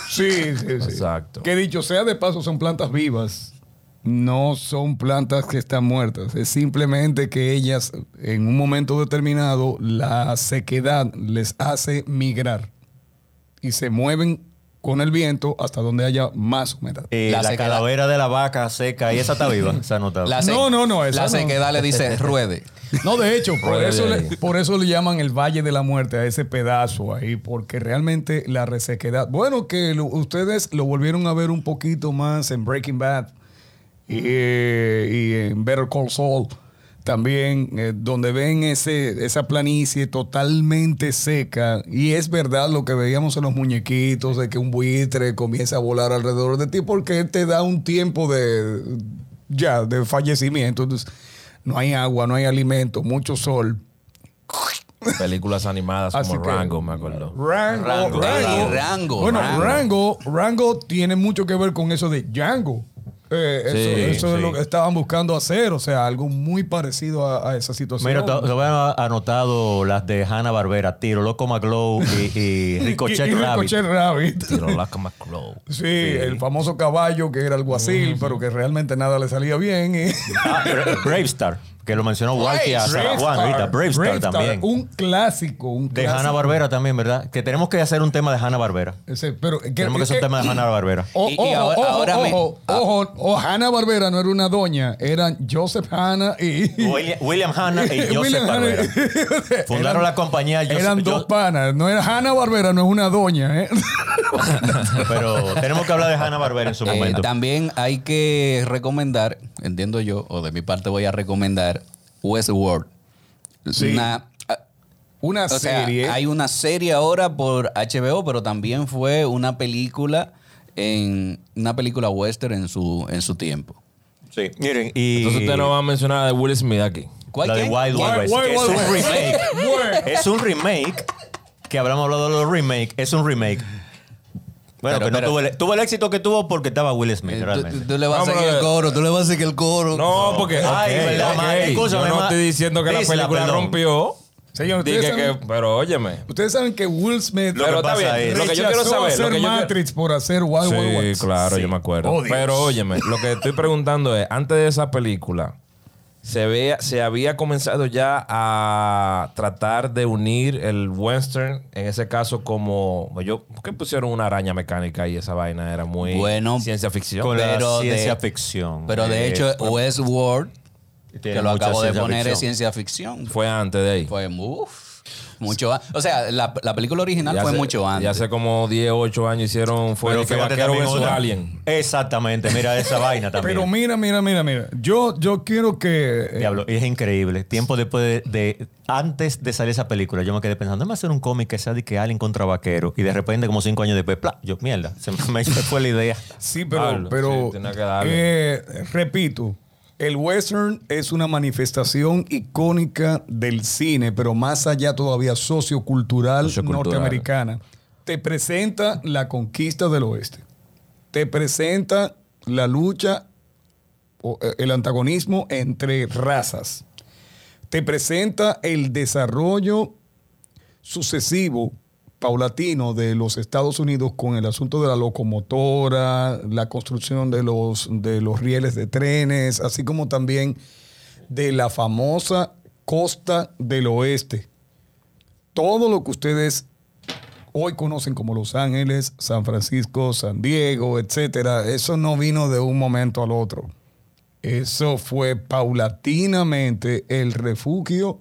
Sí, sí, sí. Exacto. Que dicho sea de paso, son plantas vivas. No son plantas que están muertas. Es simplemente que ellas, en un momento determinado, la sequedad les hace migrar. Y se mueven con el viento hasta donde haya más humedad. Y La calavera de la vaca seca, y esa está viva, No, no, no, esa La no. sequedad le dice ruede. No, de hecho, por Ruede eso, le, por eso le llaman el Valle de la Muerte a ese pedazo ahí, porque realmente la resequedad. Bueno, que lo- ustedes lo volvieron a ver un poquito más en Breaking Bad y, eh, y en Better Call Saul también, eh, donde ven ese, esa planicie totalmente seca. Y es verdad lo que veíamos en los muñequitos, de que un buitre comienza a volar alrededor de ti, porque te da un tiempo de ya de fallecimiento. Entonces, no hay agua, no hay alimento, mucho sol. Películas animadas Así como que- Rango, me acuerdo. Rango, Rango, Rango. Rango, Bueno, Rango. Rango, Rango tiene mucho que ver con eso de Django. Eh, eso Sí, eso es sí. lo que estaban buscando hacer, o sea, algo muy parecido a, a esa situación. Mira, te, te voy a anotado las de Hanna Barbera, Tiro, Loco McGlow y, y Ricochet Y- y Rabbit. Ricochet Rabbit. Tiro Laca McClow. Sí, el famoso caballo que era el guasil, pero que realmente nada le salía bien. Ah, Bra- Bravestar, que lo mencionó Walkie a Sarah Juan ahorita. Bravestar también. Un clásico, un De clásico. Hanna Barbera también, ¿verdad? Que tenemos que hacer un tema de Hanna Barbera. Ese, pero, que- Tenemos que hacer un tema de Hanna Barbera. O- Y- y ojo, ahora- ojo, ahora me- ojo, ah. ojo, o Hanna Barbera no era una doña, eran Joseph Hanna y William, William Hanna y Joseph William Hanna. Barbera. Fundaron Eran- la compañía Joseph- Eran dos panas, no era Hanna Barbera, no es una doña, ¿eh? Pero tenemos que hablar de Hanna Barbera en su Eh, momento. también hay que recomendar, entiendo yo, o de mi parte voy a recomendar Westworld. Sí. Una, ah, Una o sea, serie. hay una serie ahora por HBO, pero también fue una película en una película western en su en su tiempo. Sí, miren, y. Entonces usted no va a mencionar a de Will Smith aquí. ¿Cuál la de qué? Wild Wild Wild- West. Es un remake. Es un remake. Que hablamos hablado de los remakes. Es un remake. Bueno, Pero- que no pero- tuvo, el, tuvo el éxito que tuvo porque estaba Will Smith, Eh, tú, realmente. tú le vas a Vámonos seguir el coro, tú le vas a seguir el coro. No, porque. Ay, ok, verdad, ok. ma, escúchame, Yo no ma. estoy diciendo que la película perdón. rompió. Señor, Dije que. saben, Pero óyeme. ustedes saben que Will Smith Lo que Pero está pasa bien. es- Lo que yo quiero saber. hacer Lo que yo quiero- Matrix por hacer Wild Wild Sí, West. claro, Sí. yo me acuerdo. Oh. Pero óyeme, lo que estoy preguntando es, antes de esa película, se, veía, se había comenzado ya a tratar de unir el western, en ese caso como... Yo, ¿Por qué pusieron una araña mecánica y esa vaina era muy Bueno, ciencia ficción? pero de- ciencia ficción. Pero de Eh, hecho, Westworld, que lo acabo de poner, ficción. es ciencia ficción. Fue antes de ahí. Fue uf, mucho a- O sea, la, la película original Ya fue hace- mucho Ya antes. hace como 10, 8 años hicieron... Fue Pero de que Vaquero versus. Alien. Exactamente, mira esa vaina también. Pero mira, mira, mira, mira. Yo, yo quiero que. eh, Diablo, es increíble. Tiempo después de, de- Antes de salir esa película, yo me quedé pensando, déjame hacer un cómic que sea de que Alien contra Vaquero. Y de repente, como cinco años después, ¡plá! yo, mierda, se me, me fue la idea. Sí, pero, Pablo, pero sí, que eh, repito, el western es una manifestación icónica del cine, pero más allá todavía sociocultural, Sociocultural. norteamericana. Te presenta la conquista del oeste. Te presenta la lucha o eh, el antagonismo entre razas. Te presenta el desarrollo sucesivo, paulatino de los Estados Unidos con el asunto de la locomotora, la construcción de los, de los rieles de trenes, así como también de la famosa costa del oeste. Todo lo que ustedes hoy conocen como Los Ángeles, San Francisco, San Diego, etcétera, eso no vino de un momento al otro. Eso fue paulatinamente el refugio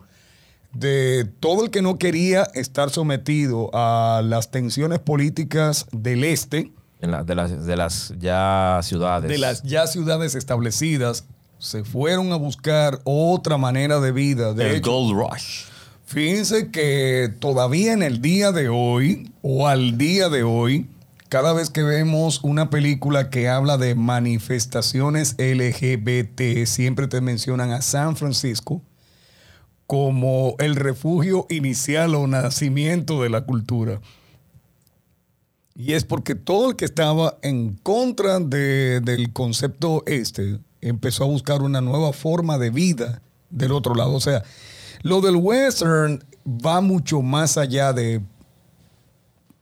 de todo el que no quería estar sometido a las tensiones políticas del este, En la- de, las, de las ya ciudades. de las ya ciudades establecidas, se fueron a buscar otra manera de vida. De el hecho, Gold Rush. Fíjense que todavía en el día de hoy, o al día de hoy, cada vez que vemos una película que habla de manifestaciones LGBT, siempre te mencionan a San Francisco como el refugio inicial o nacimiento de la cultura. Y es porque todo el que estaba en contra de- del concepto este empezó a buscar una nueva forma de vida del otro lado. O sea, lo del western va mucho más allá de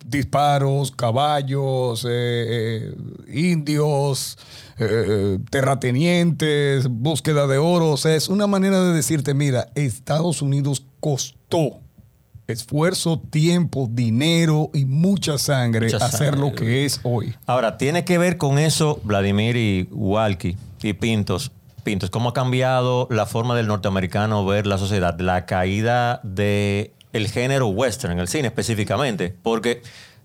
disparos, caballos, eh, eh, indios, eh, terratenientes, búsqueda de oro. O sea, es una manera de decirte, mira, Estados Unidos costó esfuerzo, tiempo, dinero y mucha sangre Mucha hacer sangre. lo que es hoy. Ahora, tiene que ver con eso Vladimir y Walkie y Pintos. Pintos, ¿cómo ha cambiado la forma del norteamericano ver la sociedad? La caída de el género western el cine específicamente. Porque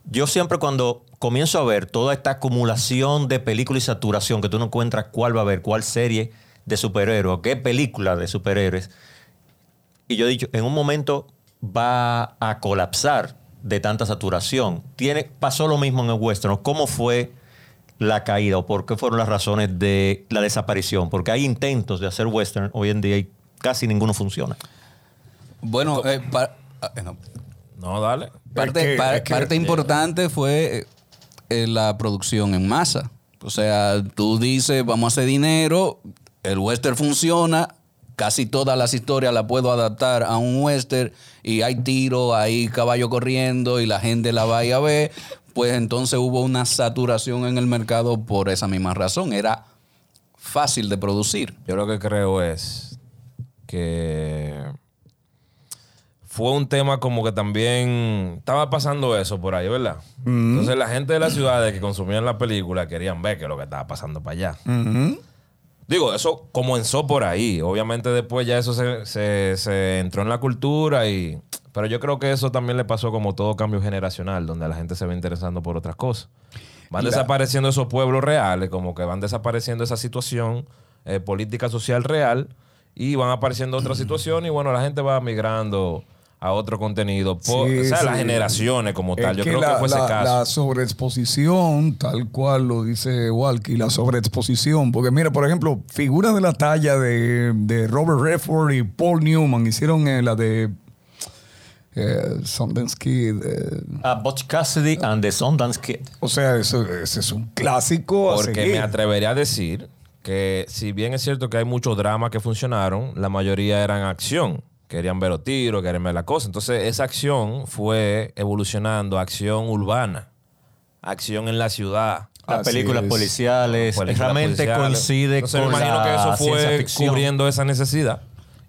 yo siempre cuando comienzo a ver toda esta acumulación de películas y saturación que tú no encuentras cuál va a haber, cuál serie de superhéroes, qué película de superhéroes, y yo he dicho, en un momento va a colapsar de tanta saturación. Tiene, pasó lo mismo en el western. ¿Cómo fue la caída o por qué fueron las razones de la desaparición? Porque hay intentos de hacer western hoy en día y casi ninguno funciona. Bueno, eh, pa- ah, eh, no. No, dale. parte, parte importante fue eh, eh, la producción en masa. O sea, tú dices, vamos a hacer dinero, el western funciona, casi todas las historias las puedo adaptar a un western y hay tiro, hay caballo corriendo y la gente la va a ir a ver. Pues entonces hubo una saturación en el mercado por esa misma razón. Era fácil de producir. Yo lo que creo es que fue un tema como que también estaba pasando eso por ahí, ¿verdad? Entonces la gente de las ciudades que consumían la película querían ver qué es lo que estaba pasando para allá. Digo, eso comenzó por ahí. Obviamente después ya eso se, se- se entró en la cultura y... Pero yo creo que eso también le pasó como todo cambio generacional, donde la gente se va interesando por otras cosas. Van desapareciendo esos pueblos reales, como que van desapareciendo esa situación eh, política social real y van apareciendo otras situaciones y bueno, la gente va migrando a otro contenido. Por, Sí, o sea, sí. las generaciones como tal. Es Yo creo la, que fue ese la- caso. La sobreexposición, tal cual lo dice Walkie, la sobreexposición. Porque mira, por ejemplo, figuras de la talla de, de Robert Redford y Paul Newman hicieron eh, la de eh, Sundance Kid. eh, A Butch Cassidy and the Sundance Kid. o sea, eso, ese es un clásico. Porque me atrevería a decir que si bien es cierto que hay muchos dramas que funcionaron, la mayoría eran acción. Querían ver los tiros, querían ver la cosa. Entonces esa acción fue evolucionando a acción urbana, acción en la ciudad. Las Así películas es. películas policiales realmente policiales. coincide Entonces, con me imagino la que eso fue cubriendo esa necesidad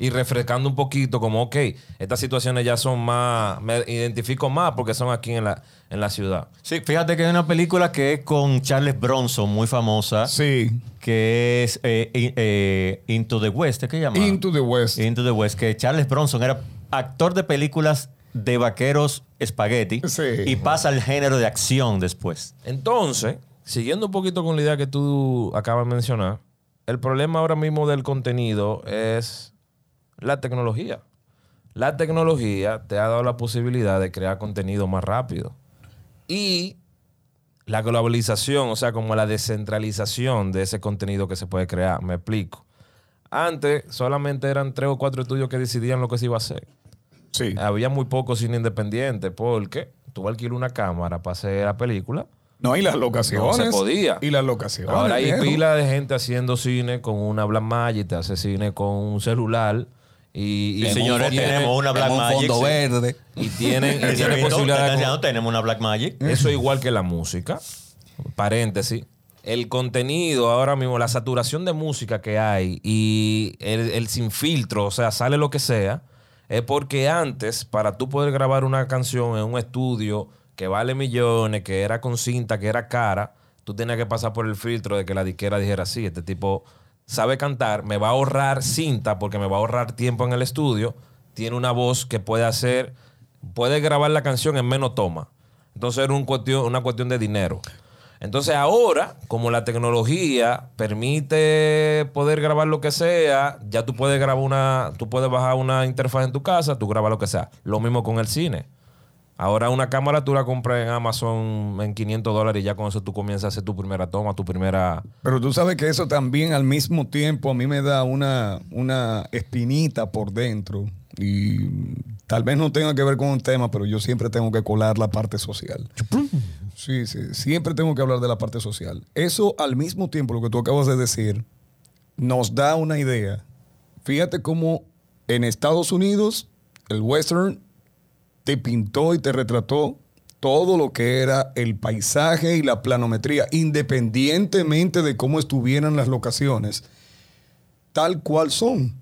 y refrescando un poquito como, ok, estas situaciones ya son más, me identifico más porque son aquí en la, en la ciudad. Sí, fíjate que hay una película que es con Charles Bronson, muy famosa, Sí. que es eh, eh, Into the West, ¿qué llama? Into the West. Into the West, que Charles Bronson era actor de películas de vaqueros espagueti Sí. y pasa al género de acción después. Entonces, siguiendo un poquito con la idea que tú acabas de mencionar, el problema ahora mismo del contenido es la tecnología. La tecnología te ha dado la posibilidad de crear contenido más rápido. Y la globalización, o sea, como la descentralización de ese contenido que se puede crear. Me explico. Antes solamente eran tres o cuatro estudios que decidían lo que se iba a hacer. Sí. Había muy poco cine independiente porque tú alquilas una cámara para hacer la película No, y las locaciones. No se podía. Y las locaciones. Ahora hay pila de gente haciendo cine con una Blackmagic, te hace cine con un celular. Y, señores, un- tiene- tenemos una En Black un Magic. fondo sí. verde. Y tienen, y tienen posibilidad de... tenemos una Black Magic. Eso es igual que la música. Paréntesis. El contenido ahora mismo, la saturación de música que hay y el, el sin filtro, o sea, sale lo que sea, es porque antes, para tú poder grabar una canción en un estudio que vale millones, que era con cinta, que era cara, tú tenías que pasar por el filtro de que la disquera dijera, sí, este tipo sabe cantar, me va a ahorrar cinta porque me va a ahorrar tiempo en el estudio, tiene una voz que puede hacer, puede grabar la canción en menos toma. Entonces era un cuestión, una cuestión de dinero. Entonces ahora, como la tecnología permite poder grabar lo que sea, ya tú puedes grabar una, tú puedes bajar una interfaz en tu casa, tú grabas lo que sea. Lo mismo con el cine. Ahora una cámara tú la compras en Amazon en 500 dólares y ya con eso tú comienzas a hacer tu primera toma, tu primera... Pero tú sabes que eso también al mismo tiempo a mí me da una, una espinita por dentro. Y tal vez no tenga que ver con un tema, pero yo siempre tengo que colar la parte social. Sí, sí, siempre tengo que hablar de la parte social. Eso al mismo tiempo, lo que tú acabas de decir, nos da una idea. Fíjate cómo en Estados Unidos el western te pintó y te retrató todo lo que era el paisaje y la planometría, independientemente de cómo estuvieran las locaciones, tal cual son.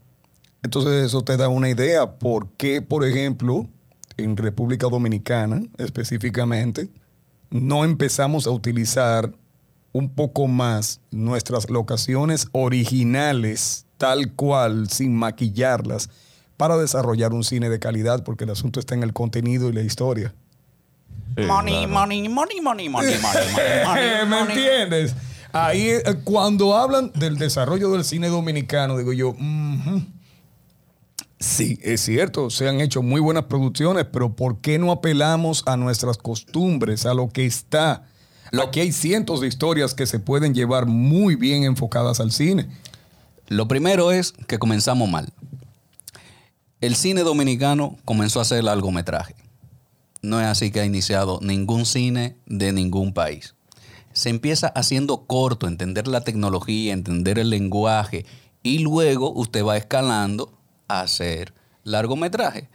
Entonces eso te da una idea por qué, por ejemplo, en República Dominicana específicamente, no empezamos a utilizar un poco más nuestras locaciones originales, tal cual, sin maquillarlas, para desarrollar un cine de calidad, porque el asunto está en el contenido y la historia. Money, money, money, money, money, money, money, money, ¿Me entiendes? Ahí, eh, cuando hablan del desarrollo del cine dominicano, digo yo, sí, es cierto, se han hecho muy buenas producciones, pero ¿por qué no apelamos a nuestras costumbres, a lo que está? Lo hay cientos de historias que se pueden llevar muy bien enfocadas al cine. Lo primero es que comenzamos mal. El cine dominicano comenzó a hacer largometraje. No es así que ha iniciado ningún cine de ningún país. Se empieza haciendo corto, entender la tecnología, entender el lenguaje y luego usted va escalando a hacer largometraje.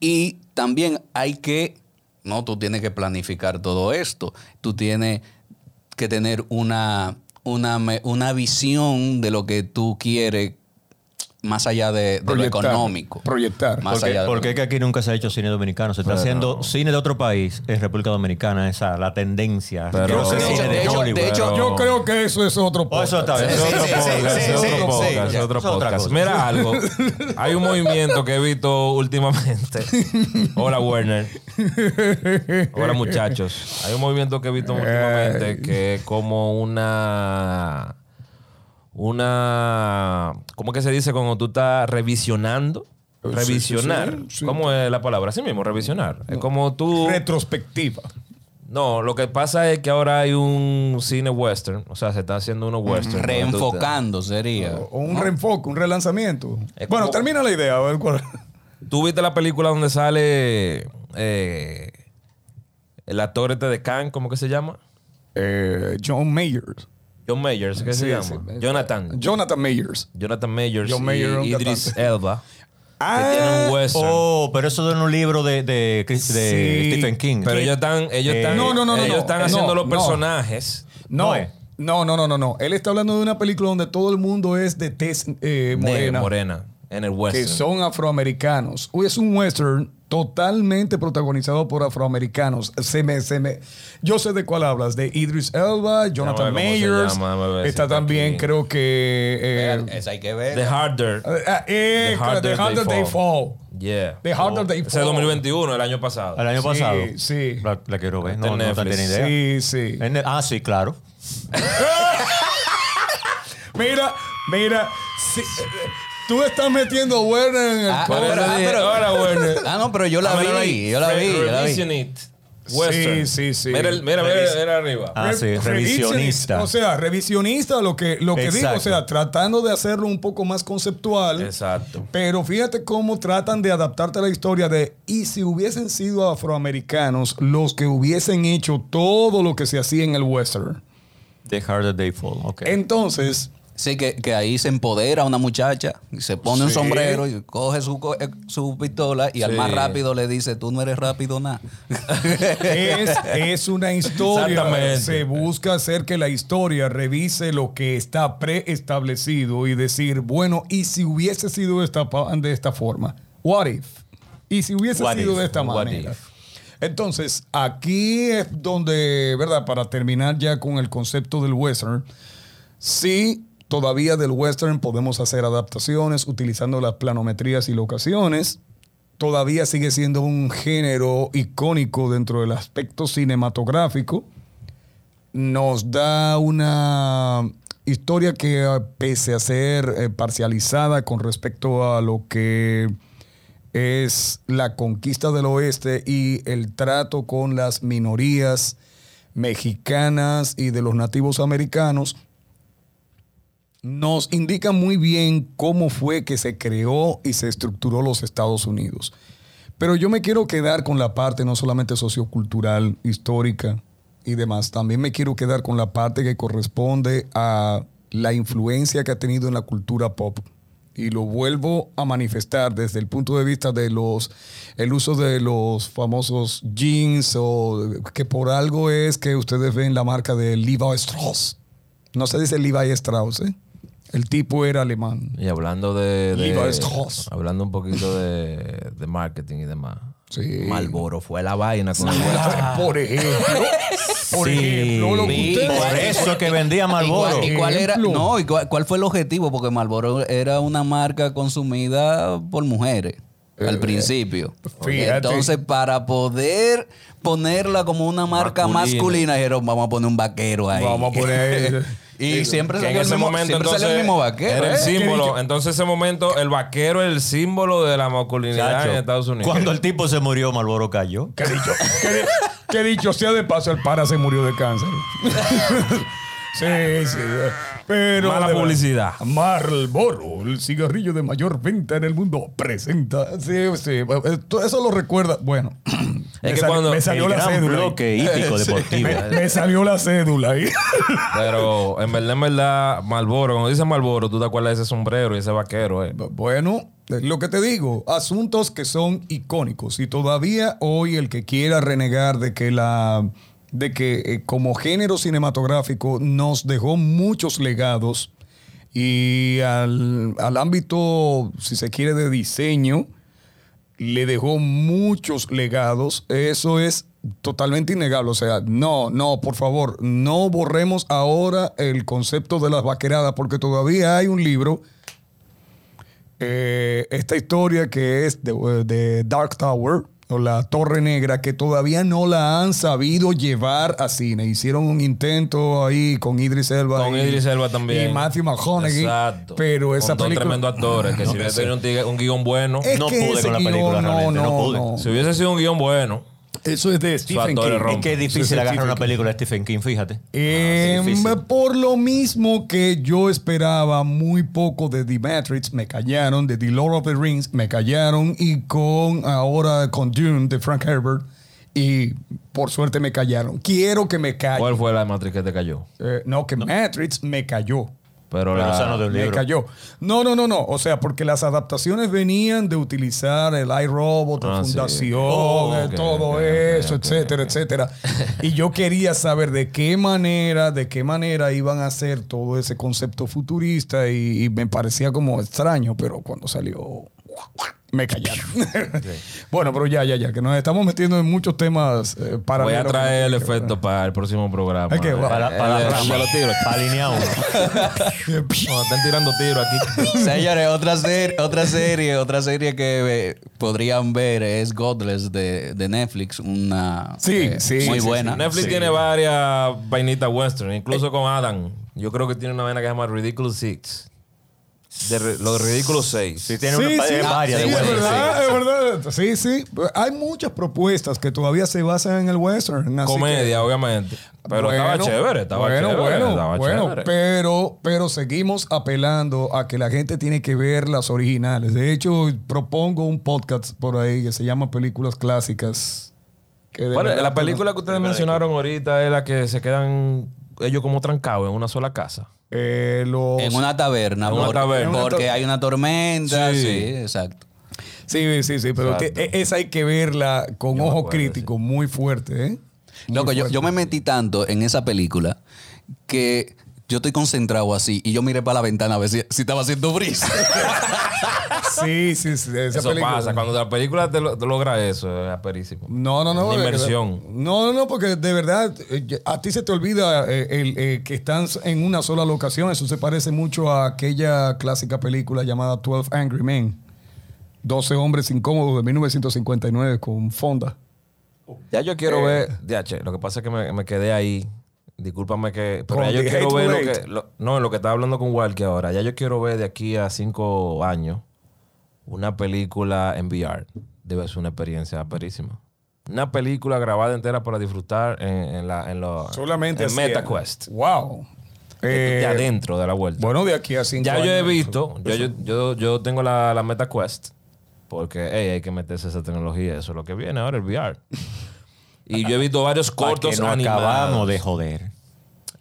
Y también hay que, no, tú tienes que planificar todo esto. Tú tienes que tener una, una, una visión de lo que tú quieres más allá de, de lo económico. proyectar. Más Porque, allá de lo- porque es que aquí nunca se ha hecho cine dominicano. Se está Pero- haciendo cine de otro país en República Dominicana. Esa la tendencia. Pero- De cine hecho- de, de hecho- Hollywood. de hecho, Pero- Yo creo que eso es otro Oh, eso está bien. Es Sí, otro sí, podcast, sí, es otro sí, podcast, sí, es otro podcast. cosa. Mira algo, hay un movimiento que he visto últimamente. Hola Werner. Hola muchachos. Hay un movimiento que he visto últimamente que es como una una ¿cómo que se dice cuando tú estás revisionando? Sí, sí, Revisionar. sí, sí. ¿Cómo es la palabra? Así mismo, revisionar. Es como tú Retrospectiva. No, lo que pasa es que ahora hay un cine western, o sea, se está haciendo uno western. Reenfocando sería. O un reenfoque, un relanzamiento. Es Bueno, como- termina la idea. A ver cuál. ¿Tú viste la película donde sale eh, el actor este de Khan, ¿cómo que se llama? Eh, John Mayers. John Mayers, ¿qué se Sí, llama? sí. Jonathan. Jonathan Mayers. Jonathan Mayers John Mayer, un y Idris cantante. Elba. Ah, que un western. Oh, pero eso de un libro de, de, Chris- de Sí. Stephen King. Pero ellos están, ellos Eh, están, No, no, no, no, ellos están No, haciendo los personajes. No, No es. no, no, no, no, no. Él está hablando de una película donde todo el mundo es de tez eh, de morena, morena en el que western. son afroamericanos. Uy, Es un western totalmente protagonizado por afroamericanos. Se me, se me, yo sé de cuál hablas, de Idris Elba, Jonathan Mayers. llama, está también, aquí. creo que eh, Esa hay que ver. The Harder. ah, eh, The Harder The Harder They They Fall. Fall. Yeah. The Harder Oh, They Ese es Fall. 2021, el año pasado. El año Sí, pasado. sí. La, la quiero ver. No, no, tiene idea. Sí, sí. En el- ah, sí, claro. Mira, mira, sí, tú estás metiendo a Werner en el Ah, ah, dije, pero- ahora, Werner. Ah, no, pero yo la Ah, vi. Yo la vi. Yo la vi. Revision It. Western. Sí, sí, sí. Mira, mira, mira, mira arriba. Ah, sí, Re- revisionista. O sea, revisionista, lo que, lo que digo, o sea, tratando de hacerlo un poco más conceptual. Exacto. Pero fíjate cómo tratan de adaptarte a la historia de, y si hubiesen sido afroamericanos los que hubiesen hecho todo lo que se hacía en el western. The Harder They Fall. Ok. Entonces, Sí, que, que ahí se empodera una muchacha y se pone un sombrero y coge su, eh, su pistola y al más rápido le dice, tú no eres rápido nada. es, es una historia. Se busca hacer que la historia revise lo que está preestablecido y decir, bueno, ¿y si hubiese sido de esta, de esta forma? What if? ¿Y si hubiese What sido if? de esta What manera? if? Entonces, aquí es donde, ¿verdad? Para terminar ya con el concepto del western, sí, todavía del western podemos hacer adaptaciones utilizando las planometrías y locaciones. Todavía sigue siendo un género icónico dentro del aspecto cinematográfico. Nos da una historia que, eh, pese a ser eh, parcializada con respecto a lo que es la conquista del oeste y el trato con las minorías mexicanas y de los nativos americanos, nos indica muy bien cómo fue que se creó y se estructuró los Estados Unidos. Pero yo me quiero quedar con la parte no solamente sociocultural, histórica y demás, también me quiero quedar con la parte que corresponde a la influencia que ha tenido en la cultura pop. Y lo vuelvo a manifestar desde el punto de vista de los el uso de los famosos jeans o que por algo es que ustedes ven la marca de Levi Strauss. No se dice Levi Strauss, ¿eh? El tipo era alemán. Y hablando de, de- hablando un poquito de, de marketing y demás. Sí. Malboro fue la vaina con el Ah, Por ejemplo, por Sí. ejemplo, lo que Sí, usted- Por eso que vendía ¿Y Marlboro. cuál, y cuál era, no, ¿y cuál, cuál fue el objetivo? Porque Marlboro era una marca consumida por mujeres al principio. fíjate. Entonces, para poder ponerla como una marca Masculina. masculina, dijeron, vamos a poner un vaquero ahí. Vamos a poner- y siempre en salió, el ese mismo, momento entonces el mismo vaquero. era el ¿eh? símbolo. Entonces ese momento el vaquero es el símbolo de la masculinidad Chacho, en Estados Unidos. Cuando el tipo se murió, Marlboro cayó. Que dicho, que, di- que dicho sea de paso, el para se murió de cáncer. sí, sí. Pero Mala publicidad. Marlboro, el cigarrillo de mayor venta en el mundo, presenta. Sí, sí. Todo Eso lo recuerda. Bueno, me, que cuando me salió el la gran cédula. ahí. bloque hípico deportivo. Me, me salió la cédula ahí. Pero en verdad, en verdad, Malboro, cuando dice Malboro, tú te acuerdas de ese sombrero y ese vaquero. eh. Bueno, lo que te digo, asuntos que son icónicos y todavía hoy el que quiera renegar de que la de que eh, como género cinematográfico nos dejó muchos legados y al, al ámbito, si se quiere, de diseño, le dejó muchos legados. Eso es totalmente innegable. O sea, no, no, por favor, no borremos ahora el concepto de las vaqueradas, porque todavía hay un libro eh, esta historia que es de, de Dark Tower o la Torre Negra que todavía no la han sabido llevar a cine. Hicieron un intento ahí con Idris Elba. Con y- Idris Elba también. Y Matthew McConaughey. Exacto. Pero esa Con película... tremendos actores. Que si hubiese tenido un, un guion bueno. Es No pude con la guion, película, realmente, no pude. Si hubiese sido un guion bueno. Eso es de Stephen King. es que es difícil es agarrar una película de Stephen King, fíjate. Eh, Ah, por lo mismo que yo esperaba muy poco de The Matrix, me callaron, de The Lord of the Rings, me callaron, y con ahora con Dune de Frank Herbert, y por suerte me callaron. Quiero que me callen. ¿Cuál fue la matriz que te cayó? Eh, no, que Matrix me cayó. Pero, Pero la, esa no de un Me libro. cayó. No, no, no, no. O sea, porque las adaptaciones venían de utilizar el iRobot, la Ah, sí. fundación, Oh, todo eso, etcétera, etcétera. Y yo quería saber de qué manera, de qué manera iban a hacer todo ese concepto futurista y, y me parecía como extraño, pero cuando salió me callaron. bueno, pero ya, ya, ya, que nos estamos metiendo en muchos temas eh, para Voy a traer el efecto para el próximo programa. Es que va- Para, para El- los tiros. Para alinear uno. No, están tirando tiros aquí. Señores, otra, ser- otra serie, otra serie que eh, podrían ver es Godless de, de Netflix, una Sí, eh, sí, muy sí, buena. Netflix tiene varias vainitas western, incluso con Adam. Yo creo que tiene una vaina que se llama Ridiculous Six. De re- los Ridículos Seis. Sí, tiene Sí, una, sí, varias sí, de es western, verdad, sí. es verdad. Sí, sí. Hay muchas propuestas que todavía se basan en el western. así Comedia, que- obviamente. Pero estaba chévere, estaba bueno, chévere. Bueno, estaba bueno, chévere. pero, pero seguimos apelando a que la gente tiene que ver las originales. De hecho, propongo un podcast por ahí que se llama Películas Clásicas. que de ¿Cuál es? verdad la película que ustedes mencionaron ahorita es la que se quedan ellos como trancados en una sola casa. Eh, los- En una taberna, En una por- taberna. porque hay una tormenta. Sí. Sí, exacto. Sí, sí, sí, pero te- esa hay que verla con Yo ojo crítico, muy fuerte, ¿eh? Muy Loco, yo, fuerte. yo me metí tanto en esa película que yo estoy concentrado así y yo miré para la ventana a ver si, si estaba haciendo brisa. Sí, sí, sí. Esa Eso película. pasa. Cuando la película te, lo- te logra eso, es aperísimo. No, no, no. Una de inversión. No, no, no, porque de verdad eh, a ti se te olvida eh, el, eh, que están en una sola locación. Eso se parece mucho a aquella clásica película llamada 12 Angry Men. 12 hombres incómodos de 1959 con Fonda. Ya yo Eh. quiero ver. DH, lo que pasa es que me, me quedé ahí. Discúlpame que. Pero ya yo quiero ver lo que. lo- no, lo que estaba hablando con Walker ahora. Ya yo quiero ver de aquí a cinco años una película en VR. Debe ser una experiencia perísima. Una película grabada entera para disfrutar en, en la, en, lo- Solamente en MetaQuest. Wow. de Eh, adentro de la vuelta. bueno, de aquí a cinco ya yo he años, visto, yo, yo, yo, yo tengo la, la MetaQuest, porque hey, hay que meterse esa tecnología, eso es lo que viene ahora, el VR. Y yo he visto varios cortos que no animados. acabamos de joder.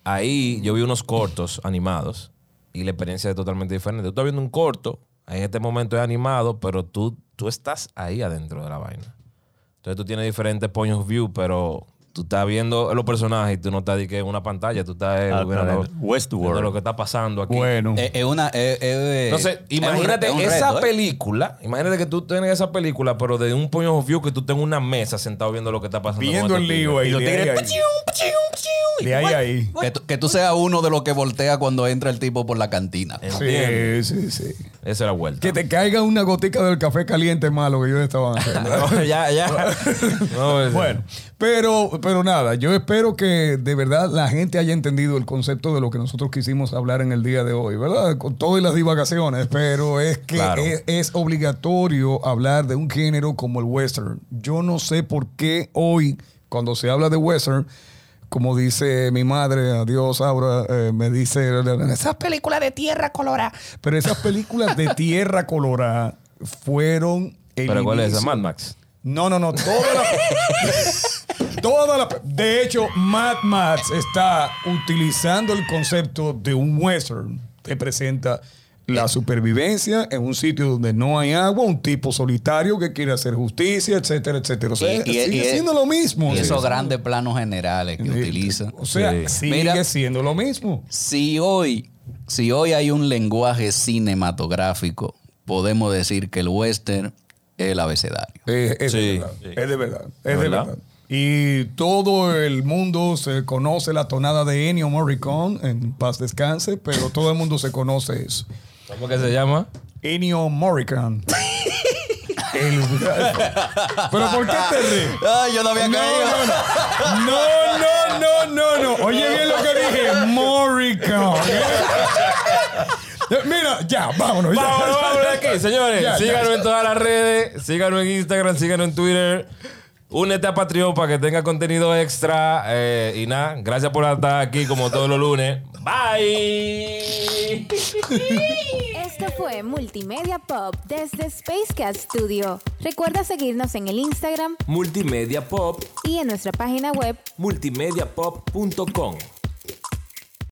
Ahí yo vi unos cortos animados y la experiencia es totalmente diferente. Tú estás viendo un corto, en este momento es animado, pero tú, tú estás ahí adentro de la vaina. Entonces tú tienes diferentes point of view, pero tú estás viendo los personajes y tú no estás de que en una pantalla, tú estás eh, viendo, planeta. Westworld. viendo lo que está pasando aquí. Bueno. Es es una. es- es- Entonces, es un imagínate es un esa reto, ¿eh? película, imagínate que tú tienes esa película, pero de un point of view que tú tengas una mesa sentado viendo lo que está pasando. Viendo el lío ahí. Y los de ahí, tigres. De ahí, ahí. Que tú, que tú seas uno de los que voltea cuando entra el tipo por la cantina. ¿Entiendes? Sí, sí, sí. Esa es la vuelta. Que te caiga una gotica del café caliente malo que yo estaban haciendo. No, ya, ya. No, Bueno, pero, pero nada, yo espero que de verdad la gente haya entendido el concepto de lo que nosotros quisimos hablar en el día de hoy, ¿verdad? Con todas las divagaciones, pero es que Claro. es, es obligatorio hablar de un género como el western. Yo no sé por qué hoy, cuando se habla de western, como dice mi madre, adiós Aura, eh, me dice, esas películas de tierra colorada. Pero esas películas de tierra colorada fueron... el ¿Pero cuál es esa? Mad Max. no, no, no. Toda la, toda la- de hecho, Mad Max está utilizando el concepto de un western que presenta la supervivencia en un sitio donde no hay agua, un tipo solitario que quiere hacer justicia, etcétera, etcétera. O sea, Y- y- sigue y- siendo lo mismo. Y esos grandes planos generales que utiliza. O sea, Sí. sigue Mira- siendo lo mismo. Si hoy, si hoy hay un lenguaje cinematográfico, podemos decir que el western es el abecedario. Eh, es, Sí, de verdad, sí. es de verdad. Es de ¿Verdad? Y todo el mundo se conoce la tonada de Ennio Morricone, en paz descanse, pero todo el mundo se conoce eso. ¿Cómo que se llama? Ennio Morricone. El- pero ¿por qué te ríes? Ay, yo no había No, no, no, no, no, no. Oye bien lo que dije. Morricone. Mira, ya, vámonos. ya. Vámonos, vámonos aquí, señores. Ya, síganos ya. en todas las redes, síganos en Instagram, síganos en Twitter. Únete a Patreon para que tenga contenido extra. eh, y nada, gracias por estar aquí como todos los lunes. Bye. Esto fue Multimedia Pop desde Spacecast Studio. Recuerda seguirnos en el Instagram Multimedia Pop, y en nuestra página web multimediapop.com.